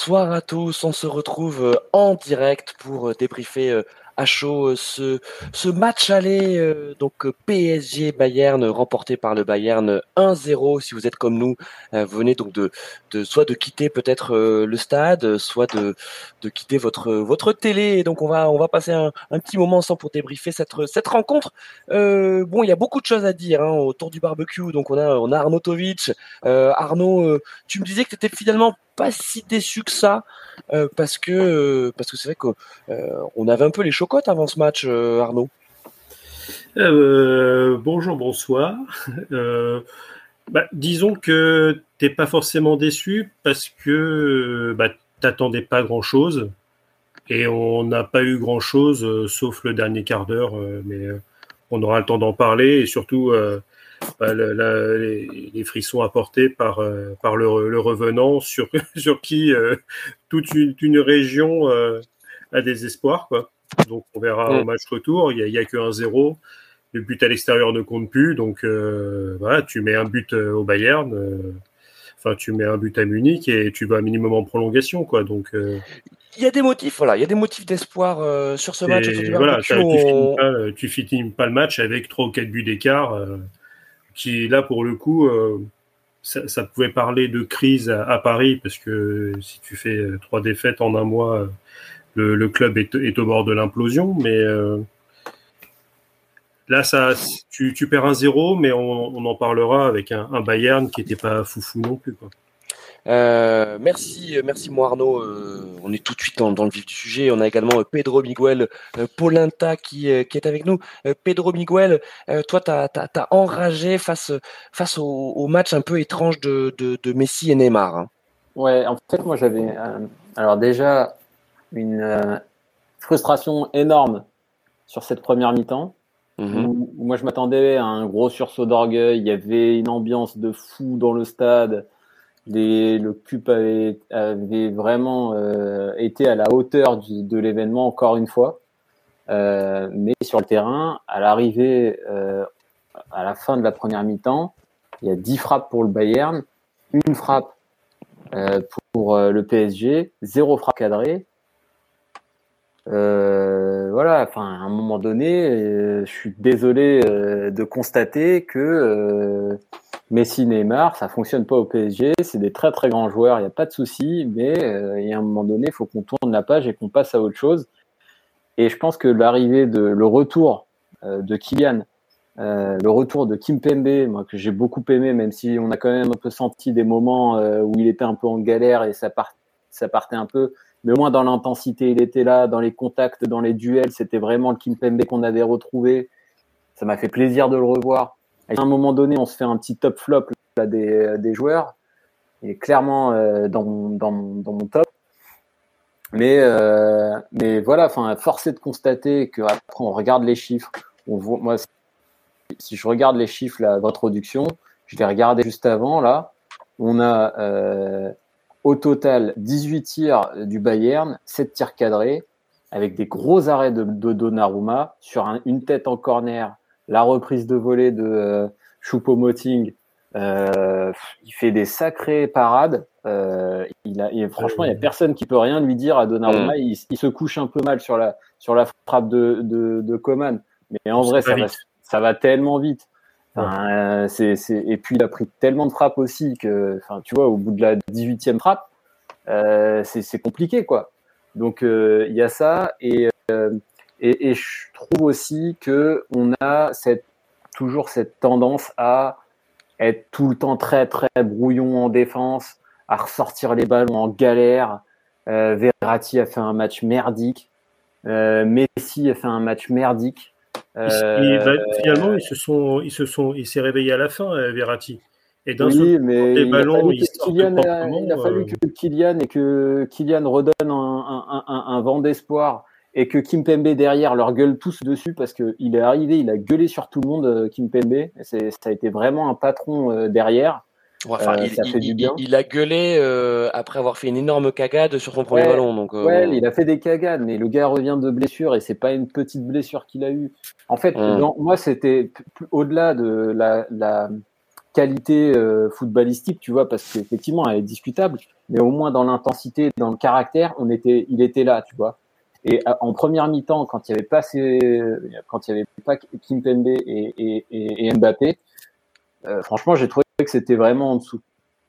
Bonsoir à tous, on se retrouve euh, en direct pour euh, débriefer euh, à chaud ce, ce match aller donc PSG Bayern remporté par le Bayern 1-0 si vous êtes comme nous venez donc de, de soit de quitter peut-être le stade soit de, de quitter votre votre télé. Donc on va on va passer un, petit moment ensemble pour débriefer cette cette rencontre. Bon il y a beaucoup de choses à dire hein, autour du barbecue. Donc on a on a Arnaud Arnaud tu me disais que tu étais finalement pas si déçu que ça euh, parce que euh, parce que c'est vrai qu'on euh, avait un peu les chocottes avant ce match, Arnaud. bonjour, bonsoir. Bah, disons que t'es pas forcément déçu parce que bah, t'attendais pas grand chose et on n'a pas eu grand chose sauf le dernier quart d'heure, mais on aura le temps d'en parler et surtout bah, les, frissons apportés par, euh, par le, revenant sur, sur qui euh, toute une, région euh, a des espoirs. Quoi. Donc on verra au match retour, il n'y a, y a que 1-0. Le but à l'extérieur ne compte plus, donc voilà, tu mets un but au Bayern, enfin tu mets un but à Munich et tu vas un minimum en prolongation, quoi. Donc il y a des motifs, voilà, il y a des motifs d'espoir sur ce match. Voilà, tu, finis pas, tu finis pas le match avec 3 ou 4 buts d'écart là pour le coup, euh, ça, pouvait parler de crise à, Paris parce que si tu fais euh, trois défaites en un mois, euh, le, club est, au bord de l'implosion. Mais là, ça, tu, perds un zéro, mais on, en parlera avec un, un Bayern qui n'était pas foufou non plus. Euh, merci, euh, merci moi Arnaud. Euh, on est tout de suite dans, le vif du sujet. On a également Pedro Miguel Polenta qui, qui est avec nous. Pedro Miguel, toi, tu as, enragé face, face au, match un peu étrange de, de, Messi et Neymar. Hein. Ouais, en fait, moi j'avais alors déjà une frustration énorme sur cette première mi-temps. Mm-hmm. Moi, je m'attendais à un gros sursaut d'orgueil. Il y avait une ambiance de fou dans le stade le CUP avait, vraiment euh, été à la hauteur de l'événement encore une fois. Euh, mais sur le terrain, à l'arrivée, euh, à la fin de la première mi-temps, il y a 10 frappes pour le Bayern, une frappe pour le PSG, zéro frappe cadrée. voilà, enfin, à un moment donné, je suis désolé de constater que Messi, Neymar, ça fonctionne pas au PSG. C'est des très très grands joueurs, il n'y a pas de souci, mais euh, il y a un moment donné, il faut qu'on tourne la page et qu'on passe à autre chose. Et je pense que l'arrivée de le retour euh, de Kylian, euh, le retour de Kim Pembe, moi que j'ai beaucoup aimé, même si on a quand même un peu senti des moments où il était un peu en galère et ça, ça partait un peu, mais au moins dans l'intensité, il était là, dans les contacts, dans les duels, c'était vraiment le Kim Pembe qu'on avait retrouvé. Ça m'a fait plaisir de le revoir à un moment donné, on se fait un petit top flop là, des, joueurs. Est clairement euh, dans, mon, top. Mais, euh, voilà, force est de constater qu'après, on regarde les chiffres. Moi, si je regarde les chiffres, là, votre production, je l'ai regardé juste avant, là. On a euh, au total 18 tirs du Bayern, 7 tirs cadrés, avec des gros arrêts de, de Donnarumma sur une tête en corner la reprise de volée de euh, Choupo-Moting, euh, il fait des sacrées parades. Euh, il a, franchement, il n'y a personne qui peut rien lui dire à Donnarumma. Mm. Il, se couche un peu mal sur la, sur la frappe de, de, de Coman. Mais en vrai, ça va, ça va, tellement vite. Enfin, Et puis, il a pris tellement de frappes aussi que, enfin, tu vois, au bout de la 18e frappe, c'est compliqué, quoi. Donc, il y a ça. Et et, je trouve aussi que on a cette, toujours cette tendance à être tout le temps très très brouillon en défense, à ressortir les ballons en galère. Euh, Verratti a fait un match merdique. Euh, Messi a fait un match merdique. Euh, finalement, ils se sont, ils se sont, il s'est réveillé à la fin, euh, Verratti. Et d'un oui, mais il ballons, il, Kylian, il a fallu que Kylian et que Kylian redonne un, un, un, un vent d'espoir et que Kim Pembe derrière leur gueule tous dessus parce qu'il est arrivé, il a gueulé sur tout le monde, euh, Kim Pembe. Ça a été vraiment un patron euh, derrière. enfin, euh, il, ça fait du bien. Il, a gueulé après avoir fait une énorme cagade sur son premier ballon. Donc, ouais, il a fait des cagades, mais le gars revient de blessure et c'est pas une petite blessure qu'il a eue. En fait, moi, c'était au-delà de la, la, qualité footballistique, tu vois, parce qu'effectivement, elle est discutable, mais au moins dans l'intensité, dans le caractère, on était, il était là, tu vois. Et en première mi-temps, quand il y avait pas quand il y avait pas Kimpembe et, et, et Mbappé, franchement, j'ai trouvé que c'était vraiment en dessous.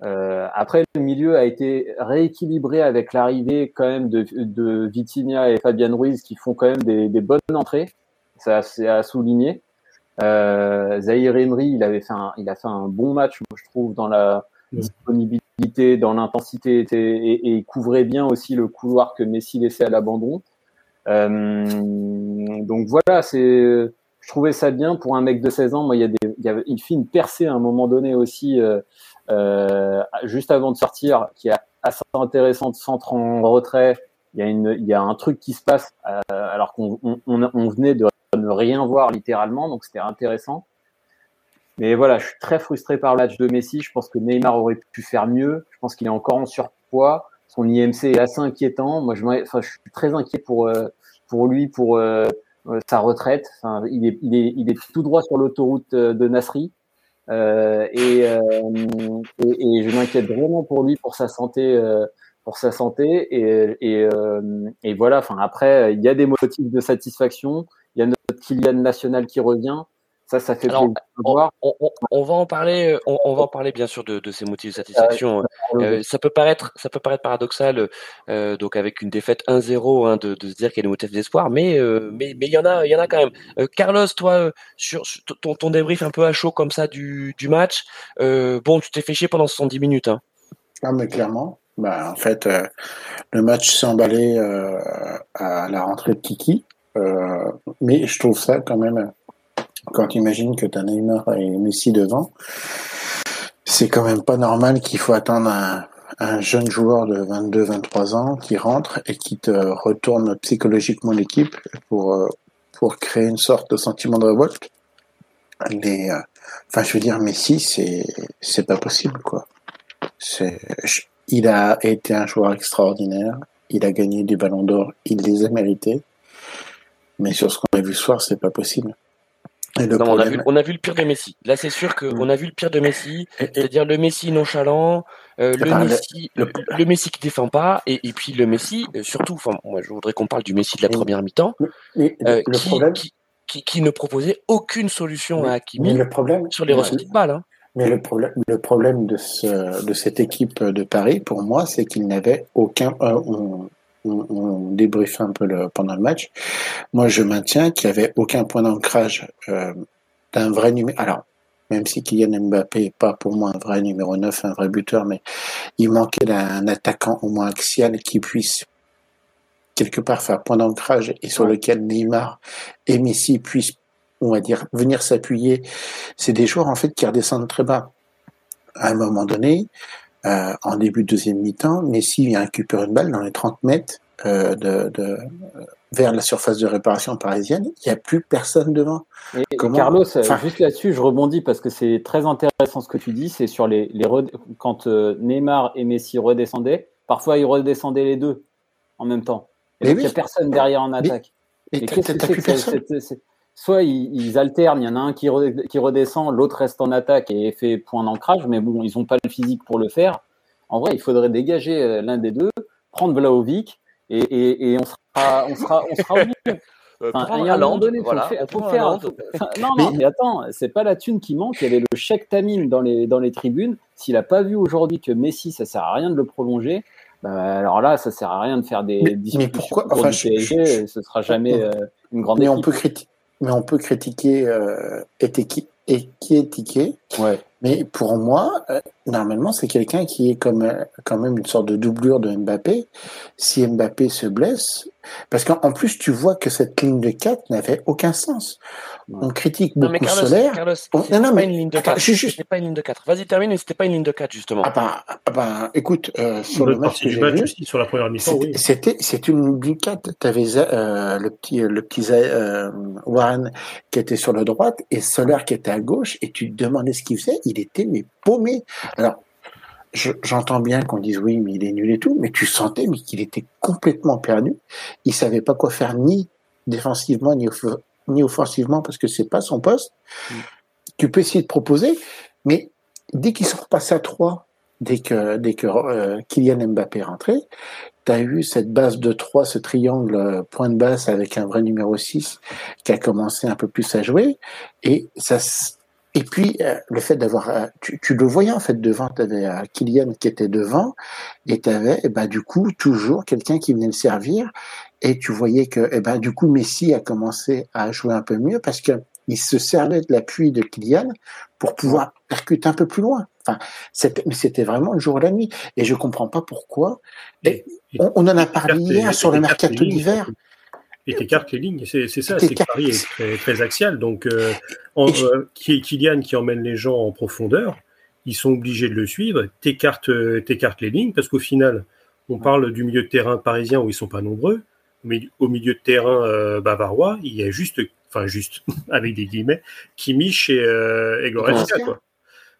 Euh, après, le milieu a été rééquilibré avec l'arrivée quand même de, de Vitinha et Fabian Ruiz qui font quand même des, des bonnes entrées. Ça, c'est à souligner. Euh, Zahir Emery, il avait fait un, il a fait un bon match, moi, je trouve, dans la disponibilité, dans l'intensité, et, et, il couvrait bien aussi le couloir que Messi laissait à l'abandon. Euh, donc voilà, c'est, je trouvais ça bien pour un mec de 16 ans. Moi, il y a des, il, y avait, il fait une percée à un moment donné aussi. Euh, euh, juste avant de sortir, qui est assez intéressante, centre en retrait. Il y a, une, il y a un truc qui se passe euh, alors qu'on on, on, venait de ne rien voir littéralement, donc c'était intéressant. Mais voilà, je suis très frustré par le de Messi. Je pense que Neymar aurait pu faire mieux. Je pense qu'il est encore en surpoids. Son IMC est assez inquiétant. Moi, je, enfin, suis très inquiet pour, euh, pour lui, pour euh, sa retraite. Il, est, il, est, tout droit sur l'autoroute de Nasri. Euh, et, euh, je m'inquiète vraiment pour lui, pour sa santé, euh, pour sa santé. Et, et, et voilà. Enfin, après, il y a des motifs de satisfaction. Il y a notre Kylian national qui revient. Ça, ça fait Alors, on, on, on, va en parler. On, on, va en parler bien sûr de, de ces motifs de satisfaction. Euh, ça peut paraître, ça peut paraître paradoxal, euh, donc avec une défaite 1-0, hein, de, de, se dire qu'il y a des motifs d'espoir, mais euh, mais mais il y en a, il y en a quand même. Euh, Carlos, toi, sur, ton, ton débrief un peu à chaud comme ça du, du match. bon, tu t'es fait chier pendant 70 minutes. Hein. Ah mais clairement. Bah, en fait, le match s'est emballé à la rentrée de Kiki, mais je trouve ça quand même quand tu imagines que tu as Neymar et Messi devant, c'est quand même pas normal qu'il faut attendre un, jeune joueur de 22-23 ans qui rentre et qui te retourne psychologiquement l'équipe pour, euh, pour créer une sorte de sentiment de révolte. Les, euh, enfin, je veux dire, Messi, c'est, c'est pas possible, quoi. Il a été un joueur extraordinaire. Il a gagné des ballons d'or. Il les a mérités. Mais sur ce qu'on a vu ce soir, c'est pas possible on, a vu, on, a vu, le pire de Messi. Là, c'est sûr qu'on mm. a vu le pire de Messi, c'est-à-dire le Messi nonchalant, euh, le, Messi, le, Messi qui défend pas, et, et puis le Messi, euh, surtout, enfin, moi, je voudrais qu'on parle du Messi de la première mi-temps, euh, qui, problème... qui, qui, qui, ne proposait aucune solution à Hakimi le problème, sur les ressorties de balles. Hein. Mais le problème, le problème de, ce, de cette équipe de Paris, pour moi, c'est qu'il n'avait aucun, on, on débriefe un peu le, pendant le match. Moi, je maintiens qu'il n'y avait aucun point d'ancrage euh, d'un vrai numéro. Alors, même si Kylian Mbappé n'est pas pour moi un vrai numéro 9, un vrai buteur, mais il manquait d'un attaquant au moins axial qui puisse quelque part faire point d'ancrage et sur lequel Neymar et Messi puissent, on va dire, venir s'appuyer. C'est des joueurs en fait qui redescendent très bas. À un moment donné, euh, en début de deuxième mi-temps, Messi vient récupérer une balle dans les 30 mètres euh, de, de, vers la surface de réparation parisienne. Il n'y a plus personne devant. Carlos, juste là-dessus, je rebondis parce que c'est très intéressant ce que tu dis. C'est sur les, les quand euh, Neymar et Messi redescendaient, parfois ils redescendaient les deux en même temps. Et il n'y a personne derrière en attaque. Mais, qu'est-ce que c'est soit ils, alternent, il y en a un qui, qui redescend, l'autre reste en attaque et fait point d'ancrage, mais bon, ils n'ont pas le physique pour le faire. En vrai, il faudrait dégager euh, l'un des deux, prendre Vlaovic et, et, et on sera, on sera, on sera au milieu. Euh, enfin, à un moment donné, voilà, faut faire. non, non, mais attends, c'est pas la thune qui manque. Il y avait le chèque Tamim dans les, dans les tribunes. S'il a pas vu aujourd'hui que Messi, ça sert à rien de le prolonger, bah, alors là, ça sert à rien de faire des mais, mais pourquoi enfin, PSG. ce sera jamais euh, une grande. Mais on peut critiquer mais on peut critiquer euh, et qui est tiqué. Ouais. Mais pour moi, euh, normalement, c'est quelqu'un qui est comme euh, quand même une sorte de doublure de Mbappé. Si Mbappé se blesse, parce qu'en plus, tu vois que cette ligne de 4 n'avait aucun sens. On critique beaucoup non, mais Carlos, Solaire. Carlos, non, non, pas une ligne de 4. C'était pas une ligne de 4. Vas-y, termine, mais c'était pas une ligne de 4, justement. Ah ben, ah ben écoute, euh, sur le, match que j'ai vu, aussi, sur la première mission, oui. C'était, c'est une ligne de 4. T'avais euh, le petit, le petit euh, Warren qui était sur la droite et Solaire qui était à gauche et tu te demandais ce qu'il faisait. Il était, mais paumé. Alors, j'entends bien qu'on dise oui, mais il est nul et tout, mais tu sentais mais qu'il était complètement perdu. Il savait pas quoi faire ni défensivement ni, ni offensivement parce que c'est pas son poste. Mm. Tu peux essayer de proposer, mais dès qu'ils sont repassés à 3, dès que, dès que euh, Kylian Mbappé est rentré, tu as eu cette base de 3, ce triangle euh, point de basse avec un vrai numéro 6 qui a commencé un peu plus à jouer. Et ça, et puis euh, le fait d'avoir, euh, tu, tu, le voyais en fait devant, tu avais Kylian qui était devant, et tu avais eh ben, du coup toujours quelqu'un qui venait le servir, et tu voyais que eh ben, du coup Messi a commencé à jouer un peu mieux parce que il se servait de l'appui de Kylian pour pouvoir percuter un peu plus loin. Enfin, c'était vraiment le jour et la nuit. Et je comprends pas pourquoi. Et, on, on, en a parlé hier sur le mercato d'hiver. Et t'écartes les lignes, c'est ça, c'est que Paris est très, très axial. Donc, euh, en, euh, Kylian qui emmène les gens en profondeur, ils sont obligés de le suivre. T'écartes euh, les lignes parce qu'au final, on parle du milieu de terrain parisien où ils sont pas nombreux, mais au milieu de terrain euh, bavarois, il y a juste, enfin juste avec des guillemets, Kimmich et, euh, et Goretzka, quoi.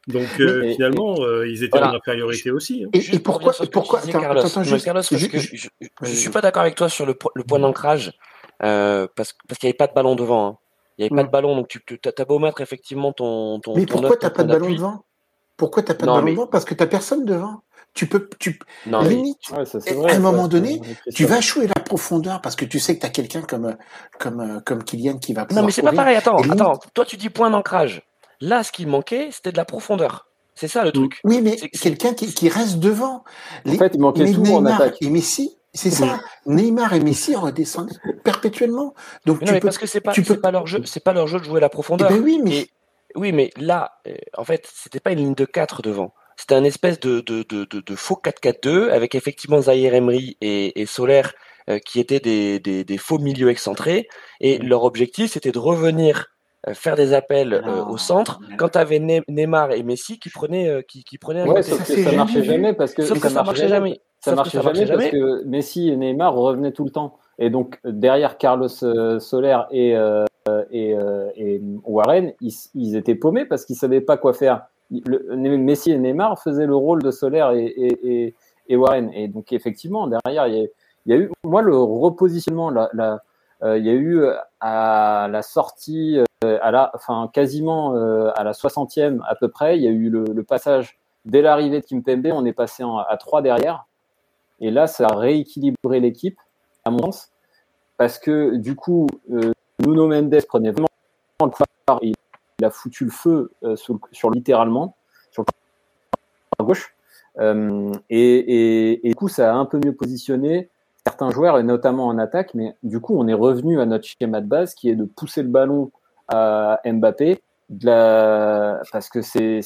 Donc euh, finalement, euh, ils étaient voilà. en infériorité aussi. Hein. Et, et pourquoi, pourquoi attends, Carlos, attends, juste, Carlos, parce que je, je, je, suis pas d'accord avec toi sur le, le point d'ancrage, euh, parce, parce qu'il n'y avait pas de ballon devant. Hein. Il n'y avait mm. pas de ballon, donc tu as beau mettre effectivement ton. ton mais pourquoi tu n'as pas de ballon devant? Pourquoi tu n'as pas non, de ballon mais... devant? Parce que tu n'as personne devant. Tu peux, tu, non, limite, ouais, ça, vrai, à un moment donné, tu vas jouer la profondeur parce que tu sais que tu as quelqu'un comme, comme, comme Kylian qui va pouvoir. Non, mais c'est pas pareil. Attends, attends. Toi, tu dis point d'ancrage. Là, ce qui manquait, c'était de la profondeur. C'est ça le truc. Oui, mais quelqu'un qui, qui, reste devant. Les, en fait, il manquait tout Neymar en attaque. Et Messi, c'est ça. Neymar et Messi redescendent perpétuellement. Donc mais tu non, mais peux, parce que c'est pas, tu peux... pas leur jeu, c'est pas leur jeu de jouer la profondeur. Eh ben oui, mais et, oui, mais là, euh, en fait, c'était pas une ligne de 4 devant. C'était un espèce de, de, de, de, de faux 4-4-2 avec effectivement Zahir Emery et, et Solaire euh, qui étaient des, des, des, faux milieux excentrés. Et mmh. leur objectif, c'était de revenir euh, faire des appels euh, au centre quand tu avais ne Neymar et Messi qui prenaient euh, qui, qui prenaient un ouais, sauf que ça marchait jamais parce que sauf ça, que ça marchait jamais ça marchait, ça marchait jamais, jamais, parce que Messi et Neymar revenaient tout le temps. Et donc derrière Carlos Soler et et, et Warren ils, ils, étaient paumés parce qu'ils savaient pas quoi faire. Le, Messi et Neymar faisaient le rôle de Soler et, et, Warren. Et donc effectivement derrière il y a, il y a eu moi le repositionnement la, la euh, il y a eu à la sortie, euh, à la, enfin quasiment euh, à la 60e à peu près, il y a eu le, le passage dès l'arrivée de Kimpembe, on est passé en, à 3 derrière. Et là, ça a rééquilibré l'équipe, à mon sens, parce que du coup, euh, Nuno Mendes prenait vraiment le pouvoir, il, a foutu le feu euh, sur, littéralement, sur le gauche. Euh, et, du coup, ça a un peu mieux positionné certains joueurs, notamment en attaque, mais du coup, on est revenu à notre schéma de base qui est de pousser le ballon à Mbappé, de la... parce que c'est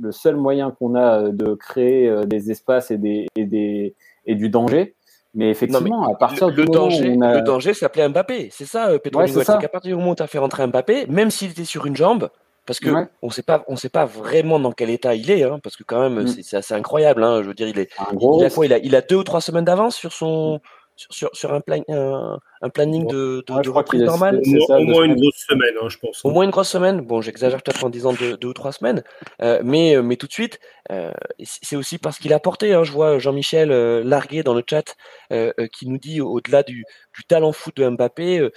le seul moyen qu'on a de créer euh, des espaces et, des, et, des, et du danger. Mais effectivement, non, mais à partir le, du le moment danger, où on a... le danger s'appelait Mbappé. C'est ça, euh, Pedro Ouais, c'est qu'à partir du moment où tu as fait rentrer Mbappé, même s'il était sur une jambe, parce que Ouais. on sait pas, on sait pas vraiment dans quel état il est, hein, parce que quand même, Mm. c'est- assez incroyable. Hein, je veux dire, il est, Un il, gros, il a quoi il a, il a deux ou trois semaines d'avance sur son, sur, sur, sur un, plan, un, un planning de, de, Ouais, de reprise normale. Au C'est moins, ça, au une grosse semaine, hein, je pense. Au moins une grosse semaine. Bon, j'exagère peut-être en disant deux, deux ou trois semaines, euh, mais euh, mais tout de suite, euh, c'est aussi parce qu'il a porté. Hein, je vois Jean-Michel euh, largué dans le chat euh, euh, qui nous dit au-delà du, du talent foot de Mbappé,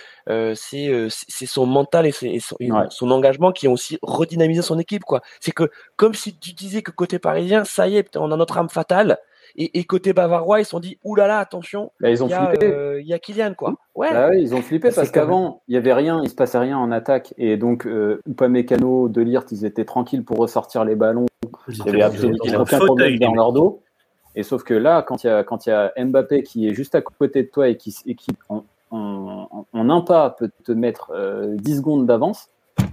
c'est euh, son mental et, son, et Ouais. son engagement qui ont aussi redynamisé son équipe. quoi. C'est que comme si tu disais que côté parisien, ça y est, on a notre âme fatale. Et, et côté bavarois, ils se sont dit, oulala, attention, Bah, ils ont il y, a, flippé. euh, il y a Kylian, quoi. Ouais. Bah oui, ils ont flippé C'est parce qu'avant, il y avait rien, il se passait rien en attaque. Et donc, euh, Upamecano, Delirte, ils étaient tranquilles pour ressortir les ballons. Ils Il y étaient avait absolument un aucun fauteuil, problème dans leur dos. Et sauf que là, quand il y a, quand il y a Mbappé qui est juste à côté de toi et qui, et qui en, en, en un pas peut te mettre euh, 10 secondes d'avance,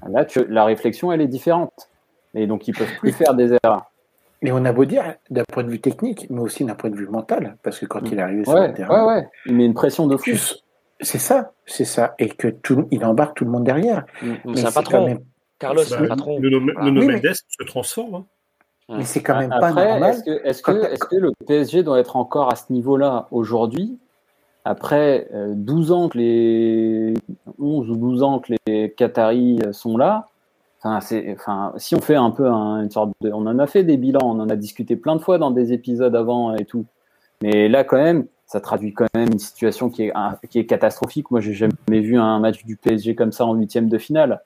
là, tu, la réflexion, elle est différente. Et donc, ils peuvent plus faire des erreurs. Mais on a beau dire d'un point de vue technique, mais aussi d'un point de vue mental, parce que quand il est arrivé sur Ouais, le terrain, ouais, ouais. Il met une pression de fou. c'est ça, c'est ça, et que tout, il embarque tout le monde derrière. Mais Mais c'est un c'est patron. quand même, Carlos, Bah, un patron. Nuno, Voilà. Nuno Oui, mais- Mendes se transforme. hein. mais c'est quand même pas normal. est-ce que, que, le PSG doit être encore à ce niveau-là aujourd'hui après euh, 12 ans que les 11 ou 12 ans que les Qataris euh, sont là Enfin, si on fait un peu un- une sorte de, on en a fait des bilans, on en a discuté plein de fois dans des épisodes avant et tout. Mais là, quand même, ça traduit quand même une situation qui est, qui est catastrophique. Moi, j'ai jamais vu un match du PSG comme ça en huitième de finale.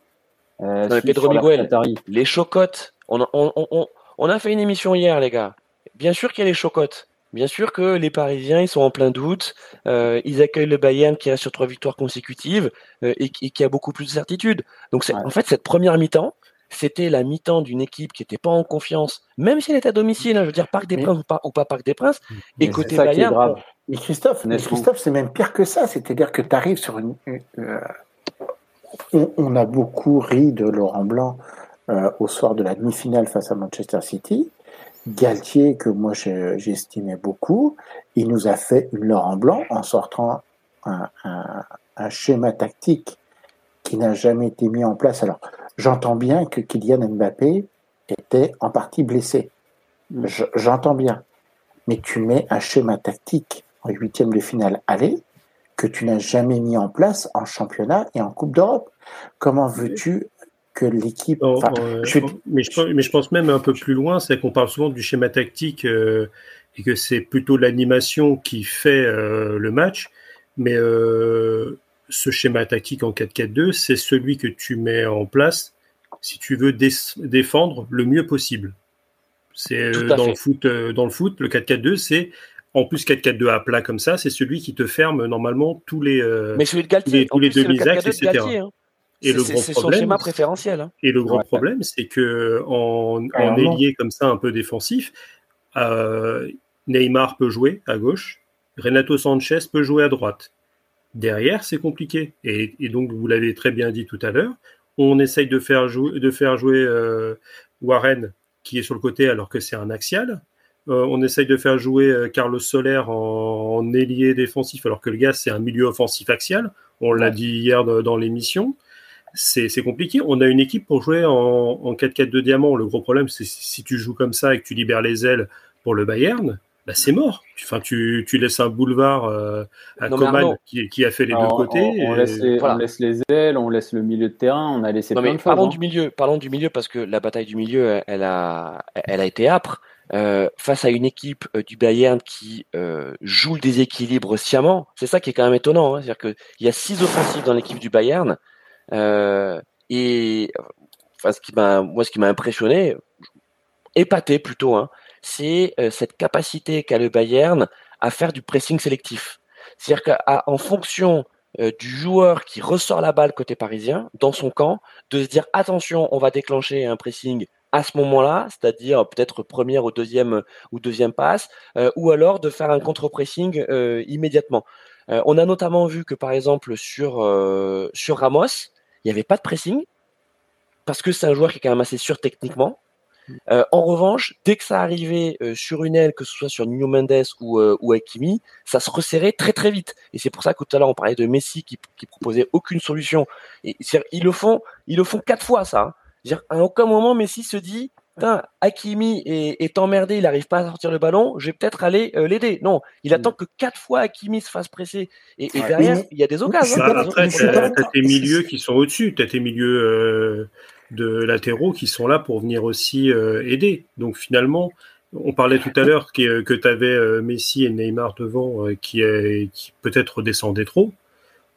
Euh, Non, Pedro Miguel, les chocottes, on, on, on, a fait une émission hier, les gars. Bien sûr qu'il y a les chocottes. Bien sûr que les Parisiens, ils sont en plein doute. Euh, ils accueillent le Bayern qui reste sur trois victoires consécutives euh, et, qui a beaucoup plus de certitude. Donc, en fait, cette première mi-temps, c'était la mi-temps d'une équipe qui n'était pas en confiance, même si elle était à domicile, hein, je veux dire Parc des Princes ou pas, ou pas Parc des Princes. Et côté Bayern. Mais Christophe, Christophe c'est même pire que ça. C'est-à-dire que tu arrives sur une. Euh, on, a beaucoup ri de Laurent Blanc au soir de la demi-finale face à Manchester City. Galtier, que moi j'estimais beaucoup, il nous a fait une Laurent Blanc en sortant un, schéma tactique qui n'a jamais été mis en place. Alors, j'entends bien que Kylian Mbappé était en partie blessé. J'entends bien. Mais tu mets un schéma tactique en huitième de finale aller que tu n'as jamais mis en place en championnat et en Coupe d'Europe. Comment veux-tu que l'équipe. mais, je, pense même un peu plus loin, c'est qu'on parle souvent du schéma tactique euh, et que c'est plutôt l'animation qui fait euh, le match. Mais euh, ce schéma tactique en 4-4-2, c'est celui que tu mets en place si tu veux défendre le mieux possible. C'est dans le foot, dans le foot, le 4-4-2, c'est en plus 4-4-2 à plat comme ça, c'est celui qui te ferme normalement tous les, mais celui de tous les, demi-axes, etc. Et le gros problème, son schéma préférentiel. Hein. Et le gros problème, c'est que en, en ailier comme ça, un peu défensif, euh, Neymar peut jouer à gauche, Renato Sanchez peut jouer à droite. Derrière, c'est compliqué. Et, donc, vous l'avez très bien dit tout à l'heure, on essaye de faire, jouer, de faire jouer euh, Warren, qui est sur le côté alors que c'est un axial. Euh, on essaye de faire jouer Carlos Soler en, en ailier défensif alors que le gars, c'est un milieu offensif axial. On l'a dit hier dans l'émission c'est compliqué. On a une équipe pour jouer en, 4-4-2 diamant. Le gros problème, c'est si tu joues comme ça et que tu libères les ailes pour le Bayern, bah c'est mort. Enfin, tu, tu, laisses un boulevard euh, à Coman qui, a fait les deux côtés. On, laisse les, ailes, on laisse le milieu de terrain, on a laissé plein de parlons hein. du milieu, parlons du milieu parce que la bataille du milieu, elle a, elle a été âpre. Euh, face à une équipe euh, du Bayern qui joue le déséquilibre sciemment, c'est ça qui est quand même étonnant. Hein. C'est-à-dire qu'il y a six offensives dans l'équipe du Bayern. Euh, et enfin, ce qui m'a, moi, ce qui m'a impressionné, épaté plutôt, hein, c'est euh, cette capacité qu'a le Bayern à faire du pressing sélectif. C'est-à-dire qu'en fonction euh, du joueur qui ressort la balle côté parisien, dans son camp, de se dire attention, on va déclencher un pressing à ce moment-là, c'est-à-dire peut-être première ou deuxième ou deuxième passe, ou alors de faire un contre-pressing immédiatement. On a notamment vu que par exemple sur sur Ramos, il n'y avait pas de pressing, parce que c'est un joueur qui est quand même assez sûr techniquement. Euh, en revanche, dès que ça arrivait euh, sur une aile, que ce soit sur Nuno Mendes ou, euh, ou Hakimi, ça se resserrait très très vite. Et c'est pour ça que tout à l'heure on parlait de Messi qui, qui proposait aucune solution. Et ils le font, ils le font quatre fois ça. Hein. À aucun moment Messi se dit Putain, Hakimi est, emmerdé, il n'arrive pas à sortir le ballon, je vais peut-être aller euh, l'aider. Non, il attend que quatre fois Hakimi se fasse presser. Et, derrière, il y a des occasions. Bah, après, tu as, tes milieux qui sont au-dessus, tu as tes milieux euh, de latéraux qui sont là pour venir aussi euh, aider. Donc finalement, on parlait tout à l'heure que, que tu avais Messi et Neymar devant qui, qui peut-être redescendaient trop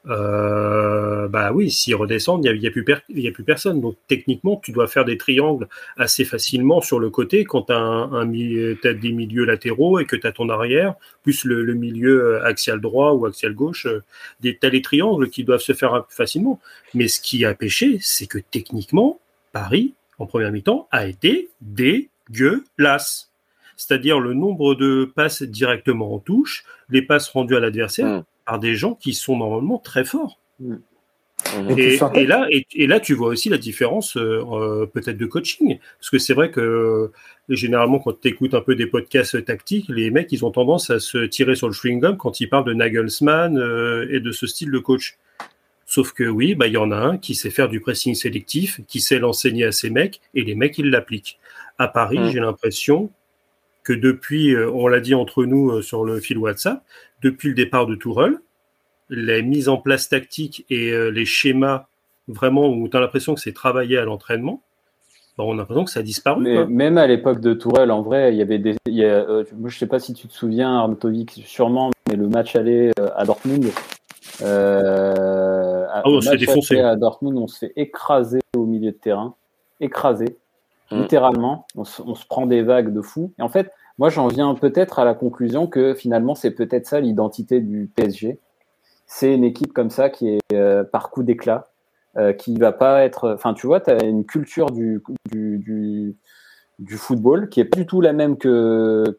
euh, bah oui, s'ils redescendent, il n'y a, plus a plus personne. Donc techniquement, tu dois faire des triangles assez facilement sur le côté quand tu un, des milieux latéraux et que tu as ton arrière, plus le, milieu axial droit ou axial gauche. Euh, tu as les triangles qui doivent se faire facilement. Mais ce qui a pêché, c'est que techniquement, Paris, en première mi-temps, a été dégueulasse c'est-à-dire le nombre de passes directement en touche, les passes rendues à l'adversaire. Mmh par des gens qui sont normalement très forts. Mm. Et, là, et, là, tu vois aussi la différence euh, euh, peut-être de coaching. Parce que c'est vrai que euh, généralement, quand tu écoutes un peu des podcasts tactiques, les mecs, ils ont tendance à se tirer sur le chewing-gum quand ils parlent de Nagelsmann et de ce style de coach. Sauf que oui, bah, il y en a un qui sait faire du pressing sélectif, qui sait l'enseigner à ses mecs, et les mecs, ils l'appliquent. À Paris, mm. j'ai l'impression que depuis, on l'a dit entre nous sur le fil WhatsApp, depuis le départ de Tourelle, les mises en place tactiques et euh, les schémas vraiment où tu as l'impression que c'est travaillé à l'entraînement, bah, on a l'impression que ça a disparu. Mais même à l'époque de Tourelle, en vrai, il y avait des. Euh, moi, je sais pas si tu te souviens, Arnautovic, sûrement, mais le match aller euh, à Dortmund. ah, on se fait défoncer. À Dortmund, on se fait écraser au milieu de terrain. Écraser. Mm. Littéralement, on se, prend des vagues de fou. Et en fait, moi, j'en viens peut-être à la conclusion que finalement, c'est peut-être ça l'identité du PSG. C'est une équipe comme ça qui est euh, par coup d'éclat, euh, qui va pas être. Enfin, tu vois, tu as une culture du, football qui est pas du tout la même que,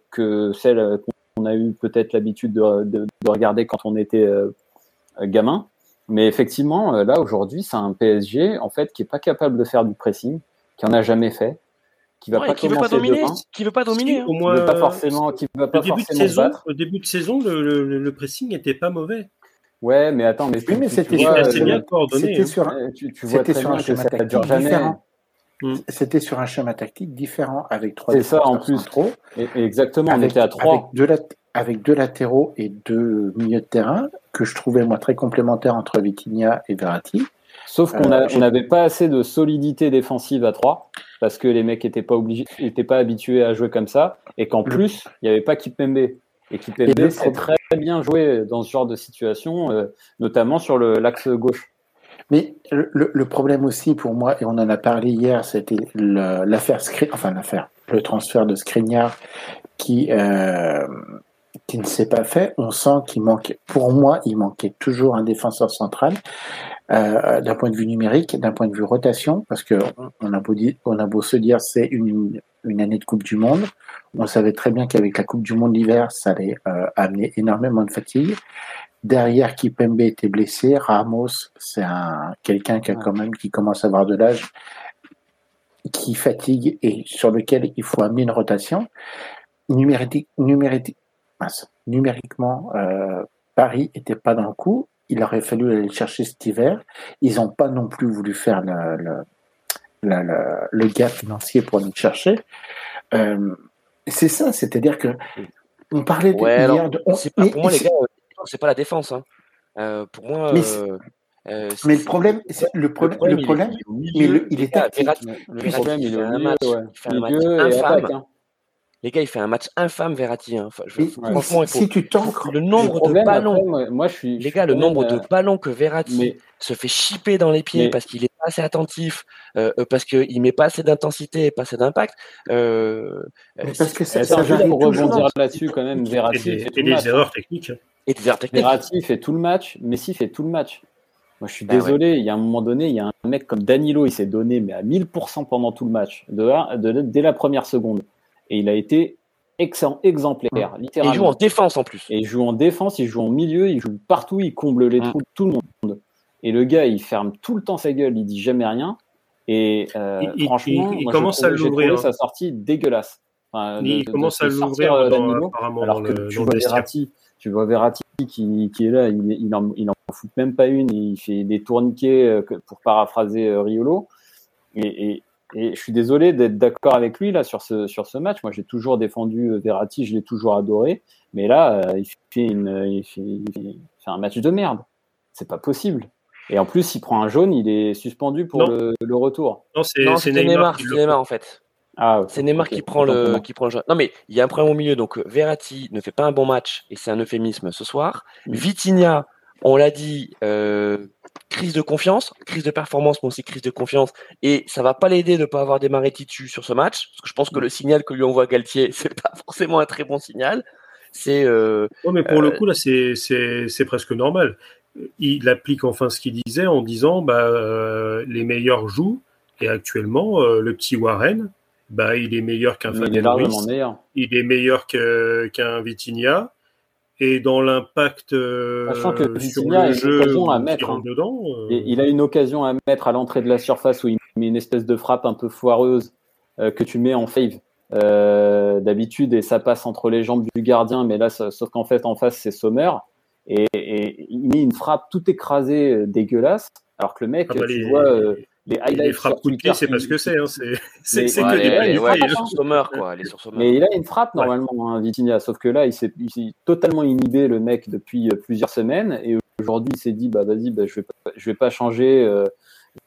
celle qu'on a eu peut-être l'habitude de, de, de, regarder quand on était euh, gamin. Mais effectivement, euh, là aujourd'hui, c'est un PSG en fait qui est pas capable de faire du pressing, qui en a jamais fait, qui va Ouais, pas qui veut pas dominer, demain, qui veut pas dominer. hein. Au qui moins, veut pas forcément, qui va pas au début, de forcément se saison, battre. au début de saison, le, le- le pressing n'était pas mauvais. Ouais, mais attends, mais, Oui, mais c'était euh, bien coordonné. C'était hein. sur, un- euh, tu, tu vois c'était très sur bien un que schéma ça tactique dure jamais. différent. Mm. C'était sur un schéma tactique différent avec trois C'est ça, en plus. Et- et exactement, on avec, était à avec, 3. deux avec deux latéraux et deux milieux de terrain que je trouvais moi très complémentaires entre Vitinha et Verratti. Sauf qu'on Euh, n'avait pas assez de solidité défensive à 3 parce que les mecs n'étaient pas obligés, étaient pas habitués à jouer comme ça et qu'en Le- plus, il n'y avait pas Kipembe. Et Et Kipembe, le c'est très bien joué dans ce genre de situation, euh, notamment sur l'axe gauche. Mais le, problème aussi pour moi, et on en a parlé hier, c'était l'affaire enfin l'affaire, le transfert de Skriniar qui euh, qui ne s'est pas fait. On sent qu'il manquait, pour moi, il manquait toujours un défenseur central euh, d'un point de vue numérique, d'un point de vue rotation, parce que on a beau dire, on a beau se dire c'est une une année de Coupe du Monde. On savait très bien qu'avec la Coupe du Monde d'hiver, ça allait euh, amener énormément de fatigue. Derrière, Kipembe était blessé. Ramos, c'est un quelqu'un qui a quand même qui commence à avoir de l'âge, qui fatigue et sur lequel il faut amener une rotation. Numérique, numérique, mince, numériquement, euh, Paris était pas dans le coup. Il aurait fallu aller le chercher cet hiver. Ils n'ont pas non plus voulu faire le, le, le, le- le gap financier pour aller le chercher. Euh, c'est ça, c'est-à-dire que on parlait de, Ouais, hier alors, de. on- c'est pas, mais- pour moi, les gars, euh, c'est pas la défense. Hein. Euh, pour moi, Mais euh, le problème, c'est- le, pro- le problème, le il est- il est au mais milieu. le- il Les est gars, tactique. Verratti- Le Verratti, problème, il il est fait au un milieu, match, ouais. il fait un match Milieu et infâme. attaque. hein. Les gars, il fait un match infâme, Verratti. hein. Enfin, je- Mais franchement, il faut, si tu t'ancres, le Le nombre de ballons, après, moi, je suis. je les suis gars, le nombre de euh, ballons que Verratti mais se fait chipper dans les pieds Mais- parce qu'il est pas assez attentif, euh, euh, parce qu'il met pas assez d'intensité et pas assez d'impact. Euh, euh, parce que ça- ça pour rebondir là-dessus, quand même, Et Verratti des, fait tout et le des match. erreurs techniques. et des erreurs techniques. Verratti fait tout le match, Messi fait tout le match. Moi, je suis ouais. désolé, il y a un moment donné, il y a un mec comme Danilo, il s'est donné mais à 1000% pendant tout le match, de, un- de- dès la première seconde. Et il a été excellent, exemplaire, Et il joue littéralement. en défense en plus. Et il joue en défense, il joue en milieu, il joue partout, il comble les Mm. trous de tout le monde. Et le gars, il ferme tout le temps sa gueule, il dit jamais rien. Et euh, Il- franchement, il- il moi, commence à trouvé- j'ai l'ouvrir, hein. sa sortie dégueulasse. Enfin, de- Il de- commence de à l'ouvrir euh, alors que le, tu vois. Verratti, tu vois Verratti qui, qui est là, il, il, en, il en fout même pas une, il fait des tourniquets euh, pour paraphraser euh, Riolo. Et, et, et je suis désolé d'être d'accord avec lui là sur ce sur ce match. Moi, j'ai toujours défendu euh, Verratti, je l'ai toujours adoré, mais là, euh, il fait une, il fait, il un match de merde. C'est pas possible. Et en plus, il prend un jaune, il est suspendu pour le, le retour. Non, c'est Neymar, Neymar, qui c'était le Neymar en fait. Ah, C'est Neymar qui prend le qui prend le jaune. Non mais il y a un problème au milieu donc euh, Verratti ne fait pas un bon match et c'est un euphémisme ce soir. Mm. Vitinha, on l'a dit, euh, crise de confiance, crise de performance mais aussi crise de confiance et ça va pas l'aider de pas avoir démarré Titu sur ce match parce que je pense Mm. que le signal que lui envoie Galtier c'est pas forcément un très bon signal. C'est euh, Ouais, mais pour le Euh, coup, là, c'est- c'est c'est presque normal. Il applique enfin ce qu'il disait en disant bah, euh, les meilleurs jouent. Et actuellement, euh, le petit Warren, bah, il est meilleur qu'un Mais il est Fabien largement Ruiz, meilleur. il est meilleur que- qu'un Vitinha. Et dans l'impact euh, Sachant que sur le jeu à mettre, hein. dedans, euh, Et il a une occasion à mettre à l'entrée de la surface où il met une espèce de frappe un peu foireuse euh, que tu mets en fave euh, d'habitude et ça passe entre les jambes du gardien, mais là, ça- sauf qu'en fait, en face, c'est Sommer. Et, et il met une frappe tout écrasée, euh, dégueulasse, alors que le mec, ah bah, tu les, vois les les highlights frappes coup de Twitter. pied, c'est pas ce que c'est. Hein, c'est ouais, que des est- ouais, quoi, Sommer. Mais il a une frappe Ouais. normalement, hein, Vitinha, sauf que là, il s'est il s'est totalement inhibé le mec depuis euh, plusieurs semaines et aujourd'hui, il s'est dit bah vas-y, bah, je vais pas, je vais pas changer, euh,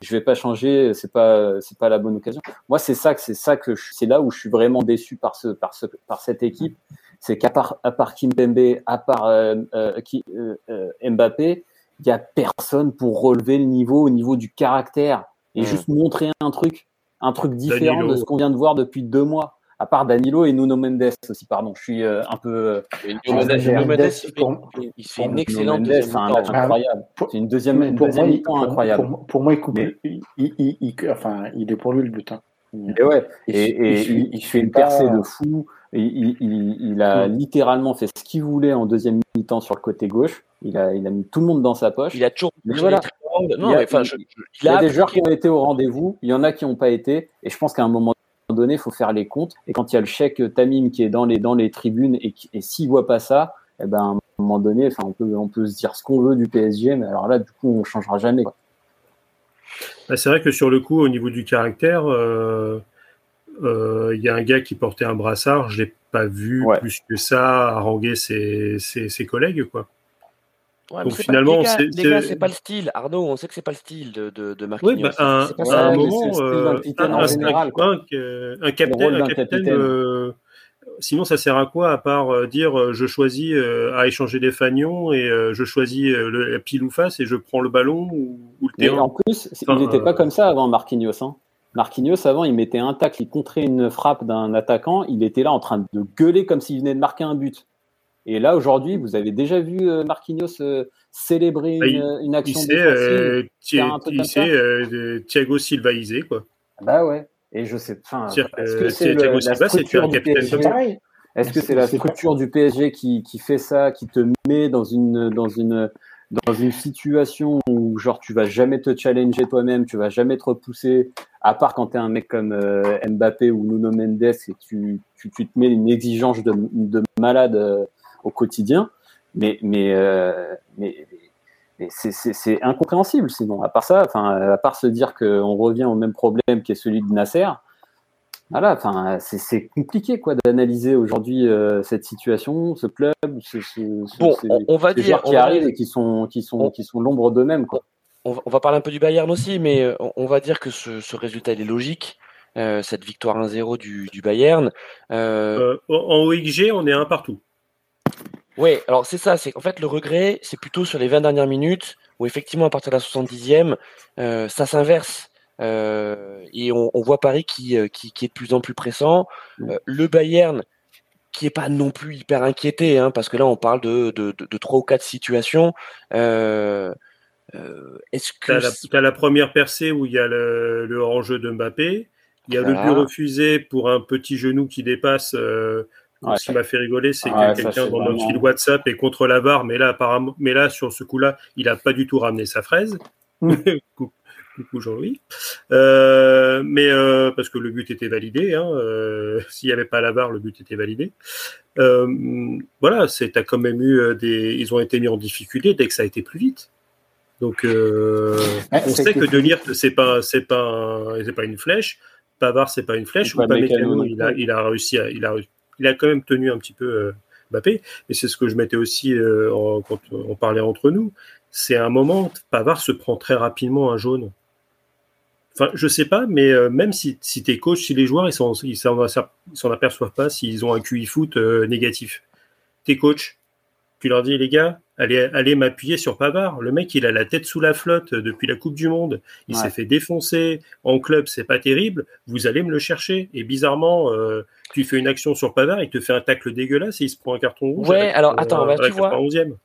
je vais pas changer, c'est pas c'est pas la bonne occasion. Moi, c'est ça que c'est ça que je- c'est là où je suis vraiment déçu par ce par ce par cette équipe, c'est qu'à part à part Kimpembe, à part euh, euh, qui- euh, euh, Mbappé, il y a personne pour relever le niveau au niveau du caractère et Mm. juste montrer un truc. un truc différent de ce qu'on vient de voir depuis deux mois à part Danilo et Nuno Mendes aussi, pardon. Je suis euh, un peu. Euh, Nuno Mendes, il fait une excellente deuxième un match incroyable. C'est une deuxième, pour deuxième mi-temps incroyable. Pour, pour, moi, il, coupe, il, il, il, enfin, il est pour lui le butin. Et ouais, et, il, fait une percée de fou. Il, a littéralement fait ce qu'il voulait en deuxième mi-temps sur le côté gauche. Il a, il a mis tout le monde dans sa poche. Il a toujours. voilà. Non, il y a, enfin, je, il, y a des joueurs qui ont été au rendez-vous. Il y en a qui n'ont pas été. Et je pense qu'à un moment donné, il faut faire les comptes. Et quand il y a le chèque Tamim qui est dans les, dans les tribunes et, et s'il voit pas ça, eh ben, à un moment donné, enfin, on peut, on peut se dire ce qu'on veut du PSG, mais alors là, du coup, on changera jamais. Bah, c'est vrai que sur le coup, au niveau du caractère, euh, euh, il y a un gars qui portait un brassard, je l'ai pas vu plus que ça haranguer ses, ses, ses collègues, quoi. Ouais, Donc finalement, c'est les gars, c'est pas le style. Arnaud, on sait que c'est pas le style de, de, de Marquinhos. Oui, bah, un, pas ça, un moment, euh, un, en général, un, un, capitaine, un capitaine, euh, sinon ça sert à quoi à part euh, dire euh, je choisis euh, à échanger des fagnons et euh, je choisis le, la pile ou face et je prends le ballon ou, ou le terrain? Mais en plus, enfin, il n'était pas comme ça avant Marquinhos. Hein. Marquinhos, avant, il mettait un tacle, il contrait une frappe d'un attaquant, il était là en train de gueuler comme s'il venait de marquer un but. Et là, aujourd'hui, vous avez déjà vu euh, Marquinhos euh, célébrer bah, une, une, action il sait, euh, il sait euh, Thiago Silvaisé, quoi. Bah ouais. Et je sais, enfin, est-ce que c'est la structure du PSG Est-ce que c'est la structure du PSG qui, qui fait ça, qui te met dans une, dans une, dans une situation où genre tu vas jamais te challenger toi-même, tu vas jamais te repousser, à part quand tu es un mec comme euh, Mbappé ou Nuno Mendes et tu, tu, tu, te mets une exigence de, de malade euh, au quotidien, mais mais euh, mais, mais c'est incompréhensible sinon. À part ça, enfin à part se dire qu'on revient au même problème qui est celui de Nasser, voilà, enfin c'est compliqué quoi d'analyser aujourd'hui euh, cette situation, ce club, ce, ce, bon, ces, on, on va ces dire qui arrivent et qui sont qui sont on, qui sont l'ombre d'eux-mêmes quoi. On, on, va parler un peu du Bayern aussi, mais euh, on, va dire que ce, ce résultat il est logique. Euh, cette victoire 1-0 du, du, Bayern. Euh... en OXG, on est un partout. Oui, alors c'est ça, c'est en fait le regret, c'est plutôt sur les 20 dernières minutes où effectivement à partir de la 70e, euh, ça s'inverse. Euh, et on, on, voit Paris qui, euh, qui, qui, est de plus en plus pressant. Le Bayern qui est pas non plus hyper inquiété, hein, parce que là on parle de, de, de, de trois ou quatre situations. Euh, Est-ce que t'as la, as la première percée où il y a le, le hors-jeu de Mbappé, il y a le but refusé pour un petit genou qui dépasse. Ouais, ce qui m'a fait rigoler, c'est ouais, que quelqu'un dans notre fil WhatsApp est contre la barre, mais là, apparemment, mais là, sur ce coup-là, il a pas du tout ramené sa fraise. Mm. Coucou Jean-Louis. Euh, mais euh, parce que le but était validé. Hein, euh, S'il n'y avait pas la barre, le but était validé. Voilà, c'est as quand même eu des. Ils ont été mis en difficulté dès que ça a été plus vite. Donc, ouais, on sait que, De Ligt, c'est pas, c'est pas, c'est pas une flèche. Pavard, c'est pas une flèche. Ou Mécano, il a, il a réussi à, il a, il a quand même tenu un petit peu euh, Mbappé. Et c'est ce que je mettais aussi euh, en, quand on parlait entre nous. C'est un moment, Pavard se prend très rapidement un jaune. Enfin, je sais pas, mais euh, même si, si tes coachs, si les joueurs, ils s'en ils s'en aperçoivent pas s'ils ont un QI foot euh, négatif. Tes coachs, tu leur dis, les gars, allez, allez m'appuyer sur Pavard. Le mec, il a la tête sous la flotte depuis la Coupe du Monde. Il ouais. s'est fait défoncer. En club, c'est pas terrible. Vous allez me le chercher. Et bizarrement, euh, tu fais une action sur Pavard, il te fait un tacle dégueulasse et il se prend un carton rouge. Ouais, alors attends, bah, tu vois.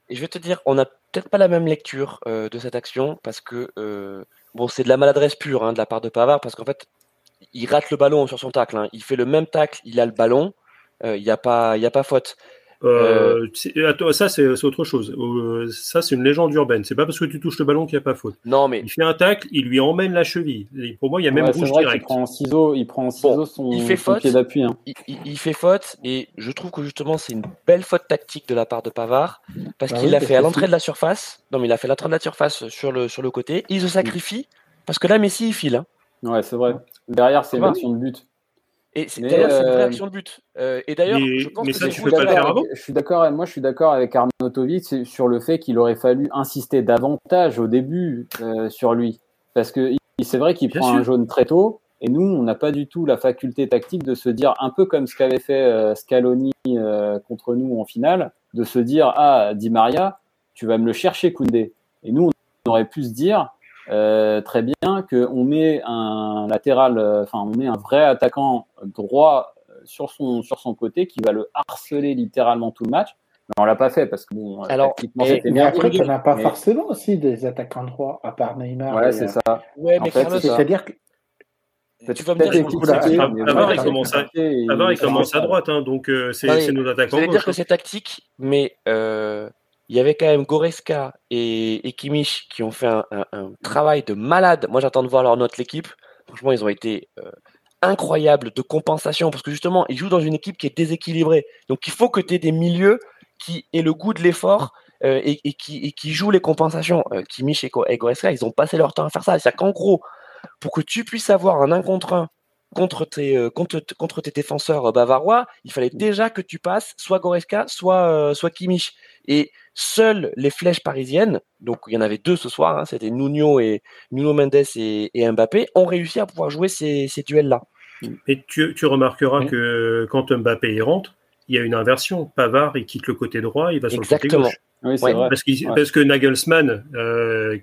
Et je vais te dire, on n'a peut-être pas la même lecture euh, de cette action parce que euh, bon, c'est de la maladresse pure hein, de la part de Pavard parce qu'en fait, il rate le ballon sur son tacle. Hein. Il fait le même tacle, il a le ballon, il n'y a pas, a pas faute. Euh, euh, ça, c'est autre chose. Euh, ça, c'est une légende urbaine. C'est pas parce que tu touches le ballon qu'il n'y a pas faute. Non, mais il fait un tacle, il lui emmène la cheville. Et pour moi, il y a même ouais, rouge vrai direct. Il prend en ciseau, il prend en ciseau bon, son, il fait son faute, pied d'appui. Hein. Il, il, il, fait faute, et je trouve que justement, c'est une belle faute tactique de la part de Pavard parce bah qu'il oui, l'a fait à l'entrée de la surface. Non, mais il a fait l'entrée de la surface sur le sur le côté. Il se sacrifie parce que là, Messi, il file. Hein. Ouais, c'est vrai. Derrière, c'est une action de but. Et d'ailleurs, c'est une vraie action de but. Euh, et d'ailleurs, je pense mais que ça, tu peux pas le faire avant? Je suis d'accord. Moi, je suis d'accord avec Arnautovic sur le fait qu'il aurait fallu insister davantage au début euh, sur lui, parce que c'est vrai qu'il prend sûr. un jaune très tôt. Et nous, on n'a pas du tout la faculté tactique de se dire, un peu comme ce qu'avait fait euh, Scaloni euh, contre nous en finale, de se dire, ah, Di Maria, tu vas me le chercher, Koundé. Et nous, on aurait pu se dire, euh, très bien qu'on met un latéral, euh, enfin on met un vrai attaquant droit sur son sur son côté qui va le harceler littéralement tout le match. Mais on l'a pas fait parce que bon, Alors, c'était mais après, tu n'as pas mais- forcément aussi des attaquants droits, à part Neymar. Ouais, c'est euh, ça. Ouais, mais fait, Carlos, c'est ça. C'est-à-dire que tu vas me Peut-être dire, tactique, Pavard, il commence à- droite, hein, donc euh, c'est nos attaquants J'allais dire que hein. c'est tactique, mais euh, il y avait quand même Goreska et, et qui ont fait un, travail de malade. Moi, j'attends de voir leur note, l'équipe. Franchement, ils ont été euh, incroyables de compensation parce que justement, ils jouent dans une équipe qui est déséquilibrée. Donc, il faut que tu aies des milieux qui aient le goût de l'effort. euh, et, qui, jouent les compensations. Euh, et, Go- et Goretzka, ils ont passé leur temps à faire ça. C'est-à-dire qu'en gros, pour que tu puisses avoir un 1 contre 1 contre tes, euh, contre, tes défenseurs bavarois, il fallait déjà que tu passes soit Goretzka, soit, soit. Et seules les flèches parisiennes, donc il y en avait deux ce soir, hein, c'était Nuno et Nuno Mendes et, et Mbappé, ont réussi à pouvoir jouer ces, ces duels-là. Et tu, tu remarqueras que quand Mbappé y rentre, il y a une inversion. Pavard, il quitte le côté droit, il va sur le côté gauche. Oui, c'est Ouais. vrai. Parce, qu'il- Ouais. parce que Nagelsmann, euh,